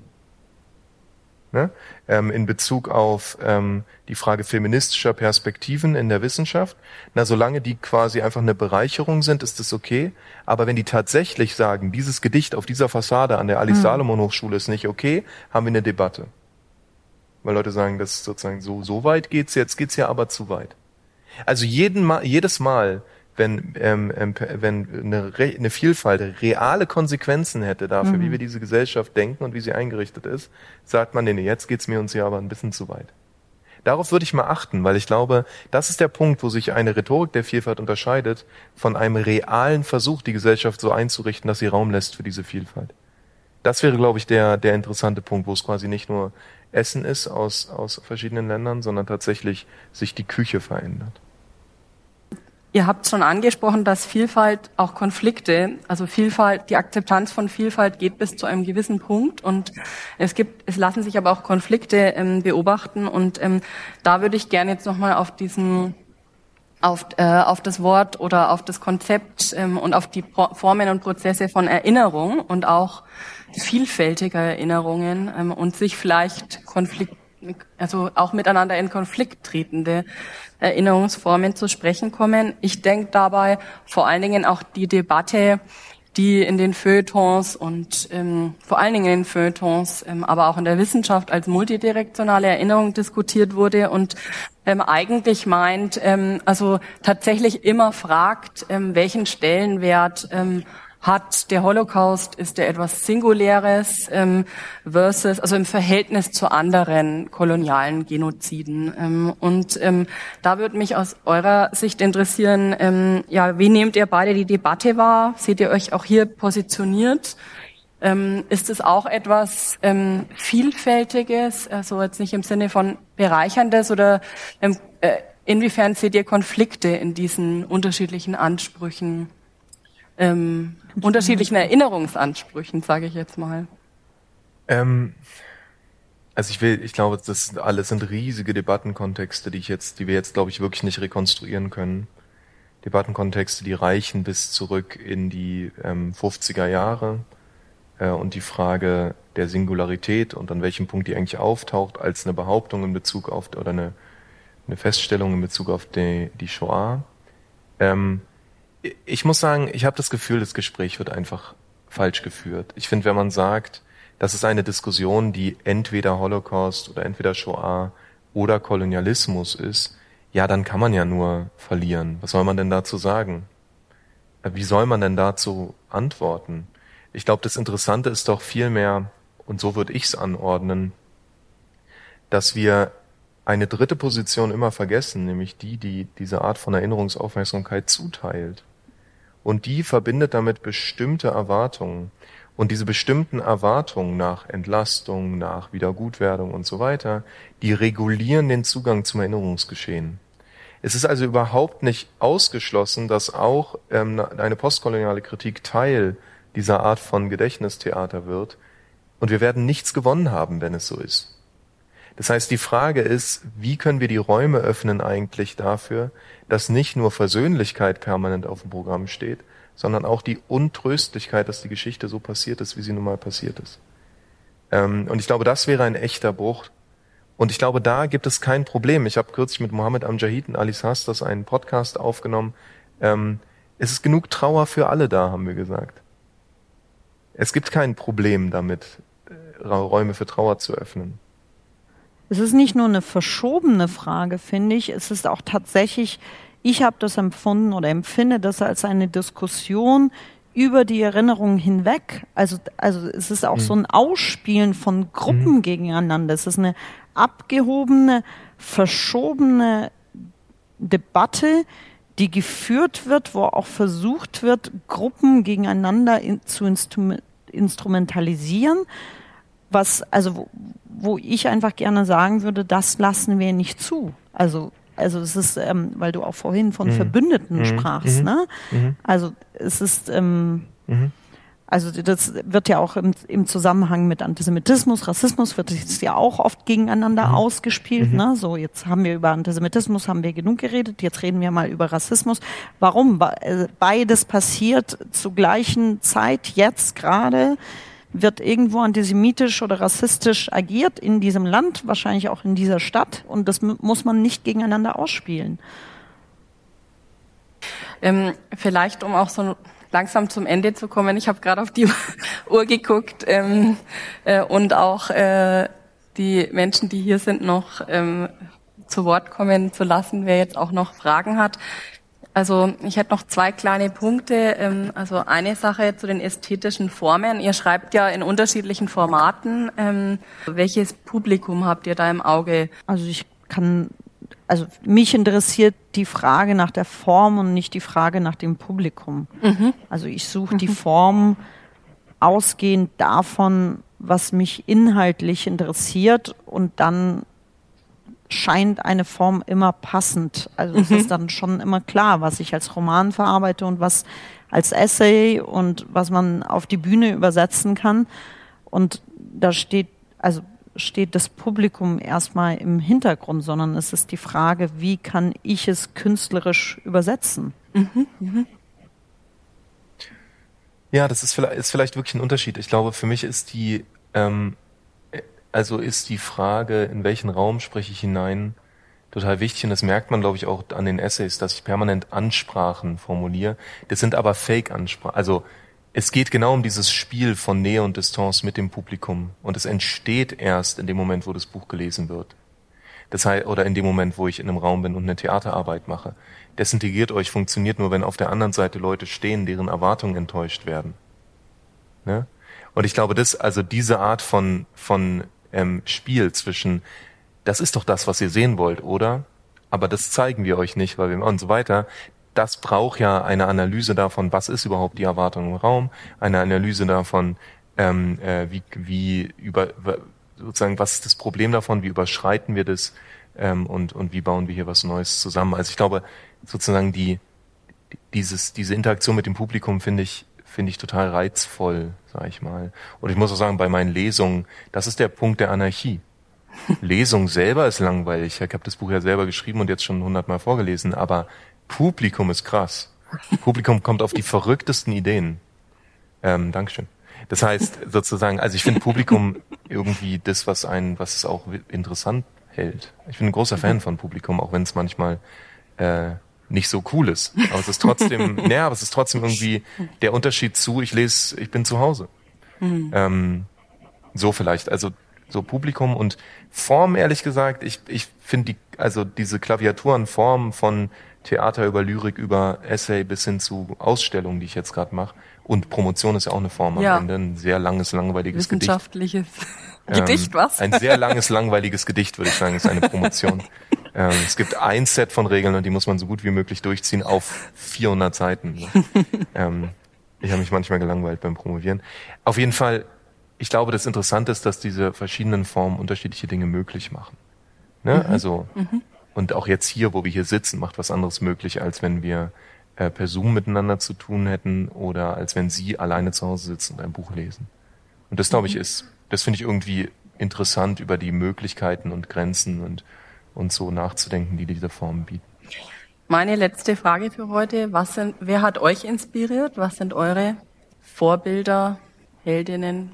Speaker 4: ne? ähm, in Bezug auf ähm, die Frage feministischer Perspektiven in der Wissenschaft. Na, solange die quasi einfach eine Bereicherung sind, ist das okay. Aber wenn die tatsächlich sagen, dieses Gedicht auf dieser Fassade an der Alice mhm. Salomon Hochschule ist nicht okay, haben wir eine Debatte. Weil Leute sagen, das ist sozusagen so, so weit geht's jetzt, geht's ja aber zu weit. Also jeden Mal, jedes Mal, wenn, ähm, ähm, wenn eine, Re eine Vielfalt reale Konsequenzen hätte dafür, mhm. wie wir diese Gesellschaft denken und wie sie eingerichtet ist, sagt man, nee, nee jetzt geht's mir uns hier aber ein bisschen zu weit. Darauf würde ich mal achten, weil ich glaube, das ist der Punkt, wo sich eine Rhetorik der Vielfalt unterscheidet von einem realen Versuch, die Gesellschaft so einzurichten, dass sie Raum lässt für diese Vielfalt. das wäre, glaube ich, der, der interessante Punkt, wo es quasi nicht nur Essen ist aus, aus verschiedenen Ländern, sondern tatsächlich sich die Küche verändert.
Speaker 3: Ihr habt schon angesprochen, dass Vielfalt auch Konflikte, also Vielfalt, die Akzeptanz von Vielfalt geht bis zu einem gewissen Punkt. Und es gibt, es lassen sich aber auch Konflikte ähm, beobachten. Und ähm, da würde ich gerne jetzt nochmal auf diesen auf, äh, auf das Wort oder auf das Konzept ähm, und auf die Pro Formen und Prozesse von Erinnerung und auch vielfältiger Erinnerungen ähm, und sich vielleicht Konflikt, also auch miteinander in Konflikt tretende Erinnerungsformen zu sprechen kommen. Ich denke dabei vor allen Dingen auch die Debatte, die in den Feuilletons und ähm, vor allen Dingen in den Feuilletons, ähm, aber auch in der Wissenschaft als multidirektionale Erinnerung diskutiert wurde und ähm, eigentlich meint, ähm, also tatsächlich immer fragt, ähm, welchen Stellenwert ähm, hat der Holocaust, ist der etwas Singuläres ähm, versus, also im Verhältnis zu anderen kolonialen Genoziden. Ähm, und ähm, da würde mich aus eurer Sicht interessieren, ähm, ja, wie nehmt ihr beide die Debatte wahr? Seht ihr euch auch hier positioniert? Ähm, ist es auch etwas ähm, Vielfältiges, also jetzt nicht im Sinne von Bereicherndes oder ähm, äh, inwiefern seht ihr Konflikte in diesen unterschiedlichen Ansprüchen? Ähm, unterschiedlichen Erinnerungsansprüchen, sage ich jetzt mal.
Speaker 4: Ähm, also ich will, ich glaube, das alles sind riesige Debattenkontexte, die ich jetzt, die wir jetzt, glaube ich, wirklich nicht rekonstruieren können. Debattenkontexte, die reichen bis zurück in die ähm, 50er Jahre äh, und die Frage der Singularität und an welchem Punkt die eigentlich auftaucht als eine Behauptung in Bezug auf oder eine, eine Feststellung in Bezug auf die, die Shoah. Ähm, ich muss sagen, ich habe das Gefühl, das Gespräch wird einfach falsch geführt. Ich finde, wenn man sagt, das ist eine Diskussion, die entweder Holocaust oder entweder Shoah oder Kolonialismus ist, ja, dann kann man ja nur verlieren. Was soll man denn dazu sagen? Wie soll man denn dazu antworten? Ich glaube, das Interessante ist doch vielmehr, und so würde ich es anordnen, dass wir eine dritte Position immer vergessen, nämlich die, die diese Art von Erinnerungsaufmerksamkeit zuteilt. Und die verbindet damit bestimmte Erwartungen. Und diese bestimmten Erwartungen nach Entlastung, nach Wiedergutwerdung und so weiter, die regulieren den Zugang zum Erinnerungsgeschehen. Es ist also überhaupt nicht ausgeschlossen, dass auch ähm, eine postkoloniale Kritik Teil dieser Art von Gedächtnistheater wird. Und wir werden nichts gewonnen haben, wenn es so ist. Das heißt, die Frage ist, wie können wir die Räume öffnen eigentlich dafür, dass nicht nur Versöhnlichkeit permanent auf dem Programm steht, sondern auch die Untröstlichkeit, dass die Geschichte so passiert ist, wie sie nun mal passiert ist. Ähm, und ich glaube, das wäre ein echter Bruch. Und ich glaube, da gibt es kein Problem. Ich habe kürzlich mit Mohammed Amjahid und Alice Hastas einen Podcast aufgenommen. Ähm, es ist genug Trauer für alle da, haben wir gesagt. Es gibt kein Problem damit, äh, Räume für Trauer zu öffnen.
Speaker 5: Es ist nicht nur eine verschobene Frage, finde ich. Es ist auch tatsächlich, ich habe das empfunden oder empfinde das als eine Diskussion über die Erinnerung hinweg. Also, also es ist auch mhm. so ein Ausspielen von Gruppen mhm. gegeneinander. Es ist eine abgehobene, verschobene Debatte, die geführt wird, wo auch versucht wird, Gruppen gegeneinander in, zu instrumentalisieren was, also wo, wo ich einfach gerne sagen würde, das lassen wir nicht zu. Also also es ist, ähm, weil du auch vorhin von mhm. Verbündeten mhm. sprachst, mhm. ne? Mhm. Also es ist, ähm, mhm. also das wird ja auch im, im, Zusammenhang mit Antisemitismus, Rassismus wird es ja auch oft gegeneinander mhm. ausgespielt, ne? So jetzt haben wir über Antisemitismus haben wir genug geredet, jetzt reden wir mal über Rassismus. Warum? Äh, beides passiert zur gleichen Zeit jetzt gerade wird irgendwo antisemitisch oder rassistisch agiert in diesem Land, wahrscheinlich auch in dieser Stadt. Und das muss man nicht gegeneinander ausspielen.
Speaker 3: Ähm, vielleicht, um auch so langsam zum Ende zu kommen. Ich habe gerade auf die Uhr geguckt ähm, äh, und auch äh, die Menschen, die hier sind, noch ähm, zu Wort kommen zu lassen, wer jetzt auch noch Fragen hat. Also ich hätte noch zwei kleine Punkte. Ähm, also eine Sache zu den ästhetischen Formen. Ihr schreibt ja in unterschiedlichen Formaten. Ähm, welches Publikum habt ihr da im Auge?
Speaker 5: Also ich kann, also mich interessiert die Frage nach der Form und nicht die Frage nach dem Publikum. Mhm. Also ich suche mhm. die Form ausgehend davon, was mich inhaltlich interessiert und dann scheint eine Form immer passend. Also mhm. es ist dann schon immer klar, was ich als Roman verarbeite und was als Essay und was man auf die Bühne übersetzen kann. Und da steht, also steht das Publikum erstmal im Hintergrund, sondern es ist die Frage, wie kann ich es künstlerisch übersetzen? Mhm, mh.
Speaker 4: Ja, das ist vielleicht, ist vielleicht wirklich ein Unterschied. Ich glaube, für mich ist die, ähm, also ist die Frage, in welchen Raum spreche ich hinein, total wichtig. Und das merkt man, glaube ich, auch an den Essays, dass ich permanent Ansprachen formuliere. Das sind aber Fake-Ansprachen. Also es geht genau um dieses Spiel von Nähe und Distanz mit dem Publikum. Und es entsteht erst in dem Moment, wo das Buch gelesen wird. Das heißt, oder in dem Moment, wo ich in einem Raum bin und eine Theaterarbeit mache. Desintegriert euch funktioniert nur, wenn auf der anderen Seite Leute stehen, deren Erwartungen enttäuscht werden. Ne? Und ich glaube, das, also diese Art von, von ähm, Spiel zwischen, das ist doch das, was ihr sehen wollt, oder? Aber das zeigen wir euch nicht, weil wir und so weiter das braucht ja eine Analyse davon, was ist überhaupt die Erwartung im Raum, eine Analyse davon, ähm, äh, wie, wie über sozusagen, was ist das Problem davon, wie überschreiten wir das ähm, und, und wie bauen wir hier was Neues zusammen. Also ich glaube, sozusagen die, dieses, diese Interaktion mit dem Publikum finde ich, finde ich total reizvoll, sag ich mal. Und ich muss auch sagen, bei meinen Lesungen, das ist der Punkt der Anarchie. Lesung selber ist langweilig. Ich habe das Buch ja selber geschrieben und jetzt schon hundertmal vorgelesen, aber Publikum ist krass. Publikum kommt auf die verrücktesten Ideen. Ähm, Dankeschön. Das heißt sozusagen, also ich finde Publikum irgendwie das, was einen, was es auch interessant hält. Ich bin ein großer Fan von Publikum, auch wenn es manchmal äh, nicht so cool ist. Aber es ist trotzdem, naja, aber es ist trotzdem irgendwie der Unterschied zu, ich lese, ich bin zu Hause. Mhm. Ähm, so vielleicht. Also so Publikum und Form, ehrlich gesagt, ich, ich finde die, also diese Klaviaturen Form von Theater über Lyrik, über Essay bis hin zu Ausstellungen, die ich jetzt gerade mache. Und Promotion ist ja auch eine Form am
Speaker 3: ja.
Speaker 4: Ende, ein sehr langes, langweiliges
Speaker 3: Wissenschaftliches Gedicht. Gedicht,
Speaker 4: ähm,
Speaker 3: was?
Speaker 4: Ein sehr langes, langweiliges Gedicht, würde ich sagen, ist eine Promotion. ähm, es gibt ein Set von Regeln und die muss man so gut wie möglich durchziehen auf 400 Seiten. ähm, ich habe mich manchmal gelangweilt beim Promovieren. Auf jeden Fall, ich glaube, das Interessante ist, dass diese verschiedenen Formen unterschiedliche Dinge möglich machen. Ne? Mhm. Also mhm. Und auch jetzt hier, wo wir hier sitzen, macht was anderes möglich, als wenn wir äh, per Zoom miteinander zu tun hätten oder als wenn Sie alleine zu Hause sitzen und ein Buch lesen. Und das, glaube ich, mhm. ist, das finde ich irgendwie interessant, über die Möglichkeiten und Grenzen und, und so nachzudenken, die diese Formen bieten.
Speaker 3: Meine letzte Frage für heute. Was sind, wer hat euch inspiriert? Was sind eure Vorbilder, Heldinnen?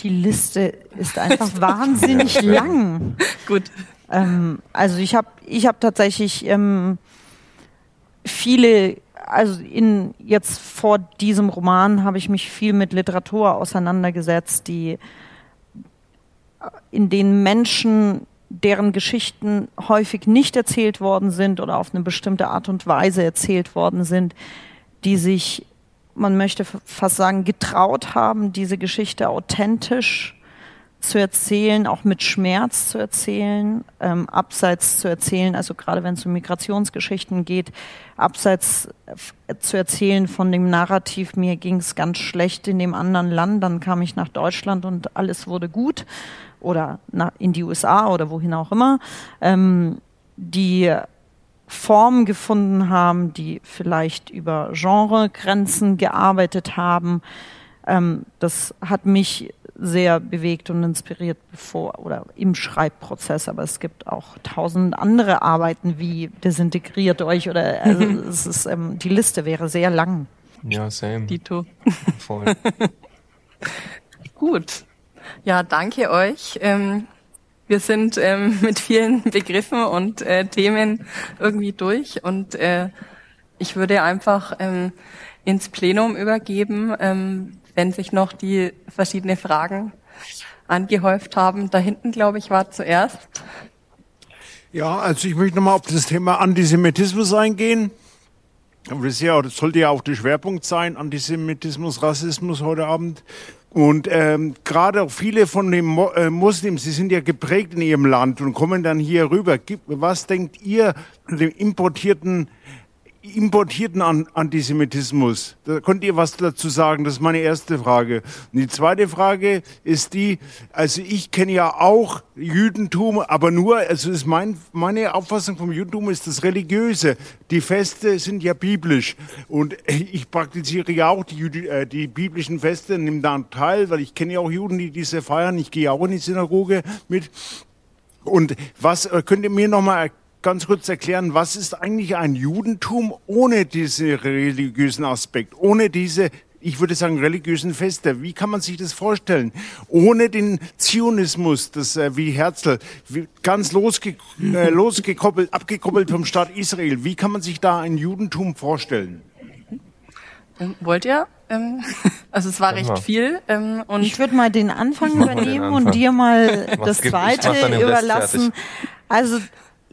Speaker 5: Die Liste ist einfach wahnsinnig lang.
Speaker 3: Gut.
Speaker 5: Ähm, also ich habe ich hab tatsächlich ähm, viele, also in jetzt vor diesem Roman habe ich mich viel mit Literatur auseinandergesetzt, die in denen Menschen deren Geschichten häufig nicht erzählt worden sind oder auf eine bestimmte Art und Weise erzählt worden sind, die sich, man möchte fast sagen, getraut haben, diese Geschichte authentisch zu erzählen, auch mit Schmerz zu erzählen, ähm, abseits zu erzählen, also gerade wenn es um Migrationsgeschichten geht, abseits zu erzählen von dem Narrativ, mir ging es ganz schlecht in dem anderen Land, dann kam ich nach Deutschland und alles wurde gut oder nach, in die USA oder wohin auch immer, ähm, die Formen gefunden haben, die vielleicht über Genregrenzen gearbeitet haben. Ähm, das hat mich sehr bewegt und inspiriert bevor oder im Schreibprozess, aber es gibt auch tausend andere Arbeiten wie Desintegriert euch oder also es ist, ähm, die Liste wäre sehr lang.
Speaker 4: Ja, same.
Speaker 3: Dito. Voll. Gut. Ja, danke euch. Ähm, wir sind ähm, mit vielen Begriffen und äh, Themen irgendwie durch und äh, ich würde einfach ähm, ins Plenum übergeben. Wenn sich noch die verschiedenen Fragen angehäuft haben. Da hinten, glaube ich, war zuerst.
Speaker 6: Ja, also ich möchte nochmal auf das Thema Antisemitismus eingehen. Das, sollte ja auch der Schwerpunkt sein, Antisemitismus, Rassismus heute Abend. Und ähm, gerade auch viele von den Mo äh, Muslims, sie sind ja geprägt in ihrem Land und kommen dann hier rüber. Was denkt ihr zu dem importierten importierten Antisemitismus. Da könnt ihr was dazu sagen? Das ist meine erste Frage. Und die zweite Frage ist die, also ich kenne ja auch Judentum, aber nur, also ist mein, meine Auffassung vom Judentum ist das Religiöse. Die Feste sind ja biblisch. Und ich praktiziere ja auch die, äh, die biblischen Feste, nehme da teil, weil ich kenne ja auch Juden, die diese feiern. Ich gehe auch in die Synagoge mit. Und was äh, könnt ihr mir nochmal ganz kurz erklären, was ist eigentlich ein Judentum ohne diesen religiösen Aspekt, ohne diese ich würde sagen, religiösen Feste. Wie kann man sich das vorstellen? Ohne den Zionismus, das äh, wie Herzl, wie, ganz losge äh, losgekoppelt, abgekoppelt vom Staat Israel. Wie kann man sich da ein Judentum vorstellen?
Speaker 3: Ähm, wollt ihr? Ähm, also es war recht viel.
Speaker 5: Ähm, und ich würde mal den Anfang übernehmen den Anfang. und dir mal das zweite überlassen. Also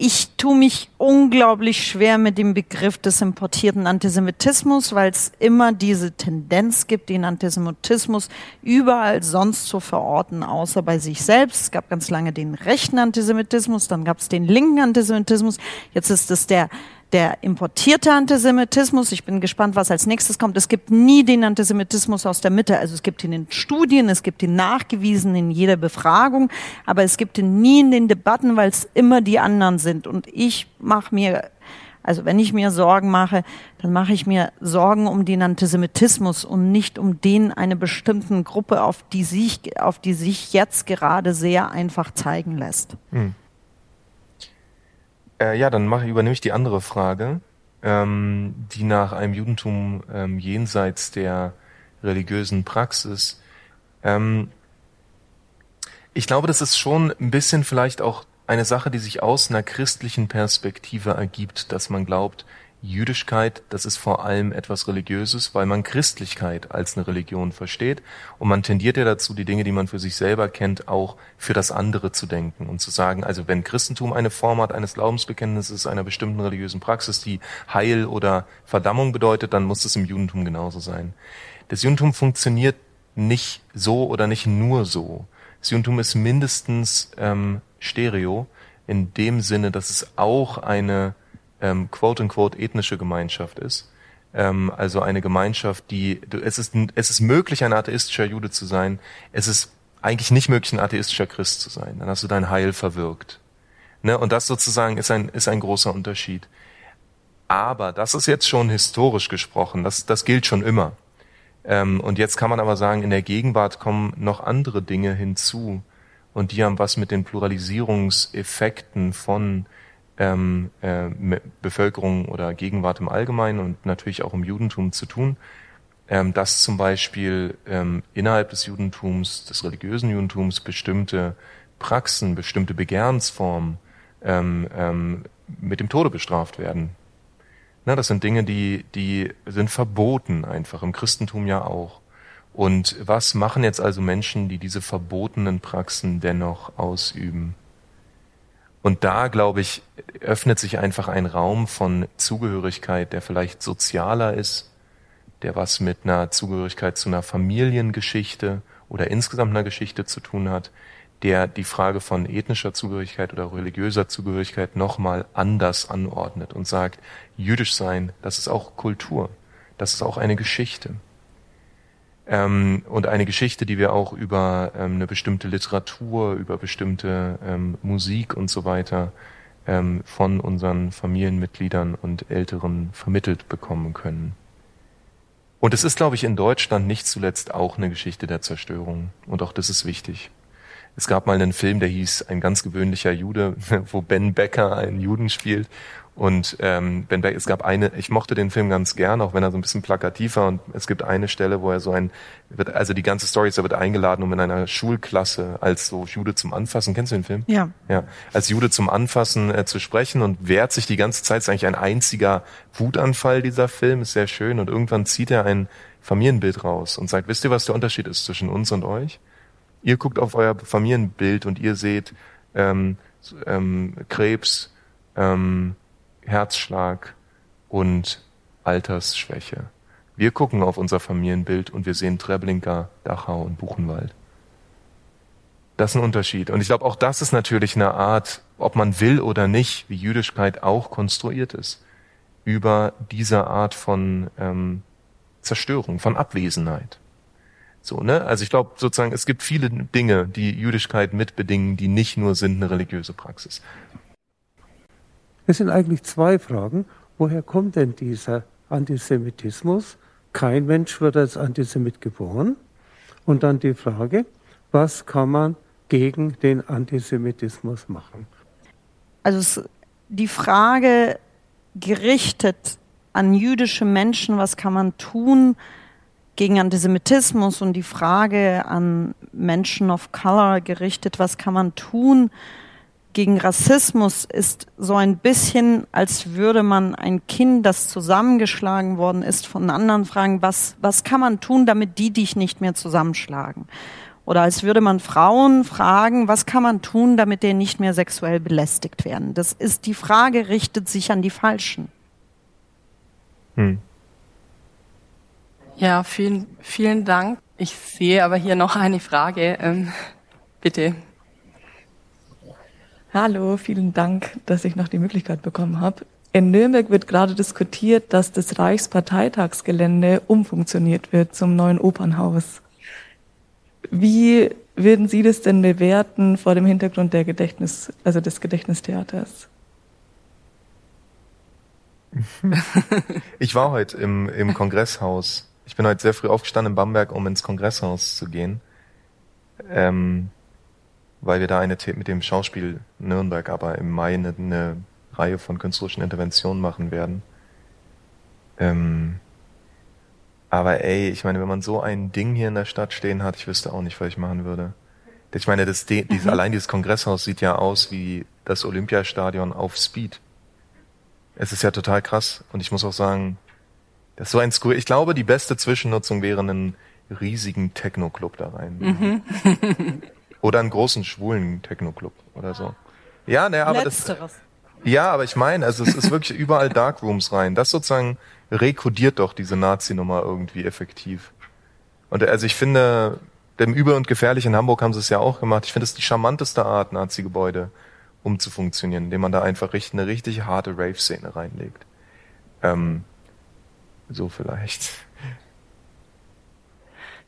Speaker 5: ich tue mich unglaublich schwer mit dem Begriff des importierten Antisemitismus, weil es immer diese Tendenz gibt, den Antisemitismus überall sonst zu verorten, außer bei sich selbst. Es gab ganz lange den rechten Antisemitismus, dann gab es den linken Antisemitismus. Jetzt ist es der der importierte Antisemitismus. Ich bin gespannt, was als nächstes kommt. Es gibt nie den Antisemitismus aus der Mitte. Also es gibt ihn in Studien, es gibt ihn nachgewiesen in jeder Befragung, aber es gibt ihn nie in den Debatten, weil es immer die anderen sind. Und ich mache mir, also wenn ich mir Sorgen mache, dann mache ich mir Sorgen um den Antisemitismus und nicht um den einer bestimmten Gruppe, auf die sich, auf die sich jetzt gerade sehr einfach zeigen lässt. Hm.
Speaker 4: Äh, ja, dann mache, übernehme ich die andere Frage, ähm, die nach einem Judentum ähm, jenseits der religiösen Praxis. Ähm, ich glaube, das ist schon ein bisschen vielleicht auch eine Sache, die sich aus einer christlichen Perspektive ergibt, dass man glaubt, Jüdischkeit, das ist vor allem etwas Religiöses, weil man Christlichkeit als eine Religion versteht und man tendiert ja dazu, die Dinge, die man für sich selber kennt, auch für das andere zu denken und zu sagen, also wenn Christentum eine Form hat eines Glaubensbekenntnisses, einer bestimmten religiösen Praxis, die Heil oder Verdammung bedeutet, dann muss es im Judentum genauso sein. Das Judentum funktioniert nicht so oder nicht nur so. Das Judentum ist mindestens ähm, stereo in dem Sinne, dass es auch eine ähm, quote-unquote ethnische Gemeinschaft ist. Ähm, also eine Gemeinschaft, die, es ist, es ist möglich, ein atheistischer Jude zu sein. Es ist eigentlich nicht möglich, ein atheistischer Christ zu sein. Dann hast du dein Heil verwirkt. Ne? Und das sozusagen ist ein, ist ein großer Unterschied. Aber das ist jetzt schon historisch gesprochen. Das, das gilt schon immer. Ähm, und jetzt kann man aber sagen, in der Gegenwart kommen noch andere Dinge hinzu. Und die haben was mit den Pluralisierungseffekten von ähm, äh, Bevölkerung oder Gegenwart im Allgemeinen und natürlich auch im Judentum zu tun, ähm, dass zum Beispiel ähm, innerhalb des Judentums, des religiösen Judentums bestimmte Praxen, bestimmte Begehrensformen ähm, ähm, mit dem Tode bestraft werden. Na, das sind Dinge, die, die sind verboten einfach, im Christentum ja auch. Und was machen jetzt also Menschen, die diese verbotenen Praxen dennoch ausüben? Und da, glaube ich, öffnet sich einfach ein Raum von Zugehörigkeit, der vielleicht sozialer ist, der was mit einer Zugehörigkeit zu einer Familiengeschichte oder insgesamt einer Geschichte zu tun hat, der die Frage von ethnischer Zugehörigkeit oder religiöser Zugehörigkeit nochmal anders anordnet und sagt, jüdisch sein, das ist auch Kultur, das ist auch eine Geschichte ähm, und eine Geschichte, die wir auch über ähm, eine bestimmte Literatur, über bestimmte ähm, Musik und so weiter ähm, von unseren Familienmitgliedern und Älteren vermittelt bekommen können. Und es ist, glaube ich, in Deutschland nicht zuletzt auch eine Geschichte der Zerstörung. Und auch das ist wichtig. Es gab mal einen Film, der hieß Ein ganz gewöhnlicher Jude, wo Ben Becker einen Juden spielt. Und ähm, Ben Beck, es gab eine, ich mochte den Film ganz gern, auch wenn er so ein bisschen plakativ war. Und es gibt eine Stelle, wo er so ein, wird, also die ganze Story ist, er wird eingeladen, um in einer Schulklasse als so Jude zum Anfassen, kennst du den Film?
Speaker 5: Ja.
Speaker 4: Ja, als Jude zum Anfassen äh, zu sprechen und wehrt sich die ganze Zeit. ist eigentlich ein einziger Wutanfall dieser Film, ist sehr schön. Und irgendwann zieht er ein Familienbild raus und sagt, wisst ihr, was der Unterschied ist zwischen uns und euch? Ihr guckt auf euer Familienbild und ihr seht ähm, ähm, Krebs, ähm, Herzschlag und Altersschwäche. Wir gucken auf unser Familienbild und wir sehen Treblinka, Dachau und Buchenwald. Das ist ein Unterschied. Und ich glaube, auch das ist natürlich eine Art, ob man will oder nicht, wie Jüdischkeit auch konstruiert ist. über diese Art von ähm, Zerstörung, von Abwesenheit. So, ne? Also ich glaube sozusagen, es gibt viele Dinge, die Jüdischkeit mitbedingen, die nicht nur sind eine religiöse Praxis.
Speaker 7: Es sind eigentlich zwei Fragen. Woher kommt denn dieser Antisemitismus? Kein Mensch wird als Antisemit geboren. Und dann die Frage, was kann man gegen den Antisemitismus machen?
Speaker 5: Also die Frage gerichtet an jüdische Menschen, was kann man tun gegen Antisemitismus und die Frage an Menschen of Color gerichtet, was kann man tun gegen Rassismus, ist so ein bisschen, als würde man ein Kind, das zusammengeschlagen worden ist, von anderen fragen, was, was kann man tun, damit die dich nicht mehr zusammenschlagen? Oder als würde man Frauen fragen, was kann man tun, damit die nicht mehr sexuell belästigt werden? Das ist, die Frage richtet sich an die Falschen. Hm.
Speaker 3: Ja, vielen, vielen Dank. Ich sehe aber hier noch eine Frage. Ähm, bitte.
Speaker 8: Hallo, vielen Dank, dass ich noch die Möglichkeit bekommen habe. In Nürnberg wird gerade diskutiert, dass das Reichsparteitagsgelände umfunktioniert wird zum neuen Opernhaus. Wie würden Sie das denn bewerten vor dem Hintergrund der Gedächtnis, also des Gedächtnistheaters?
Speaker 4: ich war heute im, im Kongresshaus. Ich bin heute sehr früh aufgestanden in Bamberg, um ins Kongresshaus zu gehen. Ähm, weil wir da eine mit dem Schauspiel Nürnberg aber im Mai eine, eine Reihe von künstlerischen Interventionen machen werden. Ähm, aber ey, ich meine, wenn man so ein Ding hier in der Stadt stehen hat, ich wüsste auch nicht, was ich machen würde. Ich meine, das, dieses, mhm. allein dieses Kongresshaus sieht ja aus wie das Olympiastadion auf Speed. Es ist ja total krass. Und ich muss auch sagen, das ist so ein Skur. Ich glaube, die beste Zwischennutzung wäre einen riesigen Techno-Club da rein. Mhm. oder einen großen schwulen Techno-Club oder so. Ja, ne, aber Letzteres. das. Ja, aber ich meine, also es ist wirklich überall Darkrooms rein. Das sozusagen rekodiert doch diese Nazi-Nummer irgendwie effektiv. Und also ich finde, dem Übel und Gefährlich in Hamburg haben sie es ja auch gemacht. Ich finde es die charmanteste Art, Nazi-Gebäude umzufunktionieren, indem man da einfach richtig, eine richtig harte Rave-Szene reinlegt. Ähm, so vielleicht.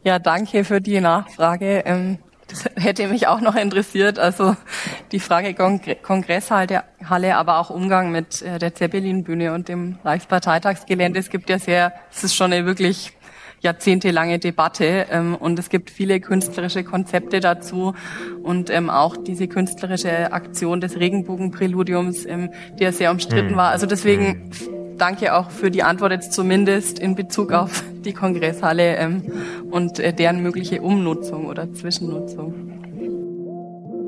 Speaker 3: Ja, danke für die Nachfrage. Ähm, das hätte mich auch noch interessiert. Also die Frage Kongresshalle, aber auch Umgang mit äh, der Zeppelin-Bühne und dem Reichsparteitagsgelände. Es gibt ja sehr, es ist schon eine wirklich jahrzehntelange Debatte ähm, und es gibt viele künstlerische Konzepte dazu und ähm, auch diese künstlerische Aktion des Regenbogenpräludiums, ähm, die ja sehr umstritten mhm. war. Also deswegen danke auch für die Antwort jetzt zumindest in Bezug auf die Kongresshalle ähm, und äh, deren mögliche Umnutzung oder Zwischennutzung.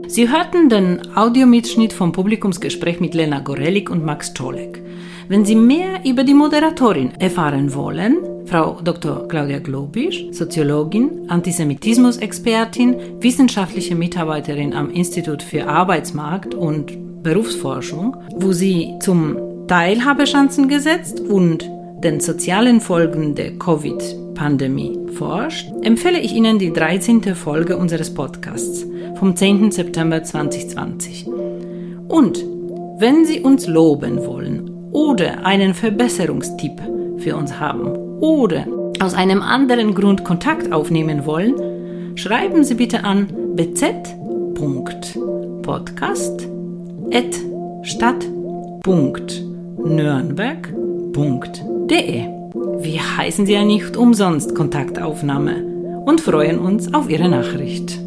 Speaker 2: Sie hörten den Audiomitschnitt vom Publikumsgespräch mit Lena Gorelik und Max Czolek. Wenn Sie mehr über die Moderatorin erfahren wollen, Frau Dr. Claudia Globisch, Soziologin, Antisemitismus-Expertin, wissenschaftliche Mitarbeiterin am Institut für Arbeitsmarkt und Berufsforschung, wo sie zum Teilhabeschanzengesetz und den sozialen Folgen der Covid-Pandemie forscht, empfehle ich Ihnen die 13. Folge unseres Podcasts vom 10. September 2020. Und wenn Sie uns loben wollen oder einen Verbesserungstipp für uns haben oder aus einem anderen Grund Kontakt aufnehmen wollen, schreiben Sie bitte an bz.podcast.stadt.nürnberg.de. Wir heißen Sie ja nicht umsonst Kontaktaufnahme und freuen uns auf Ihre Nachricht.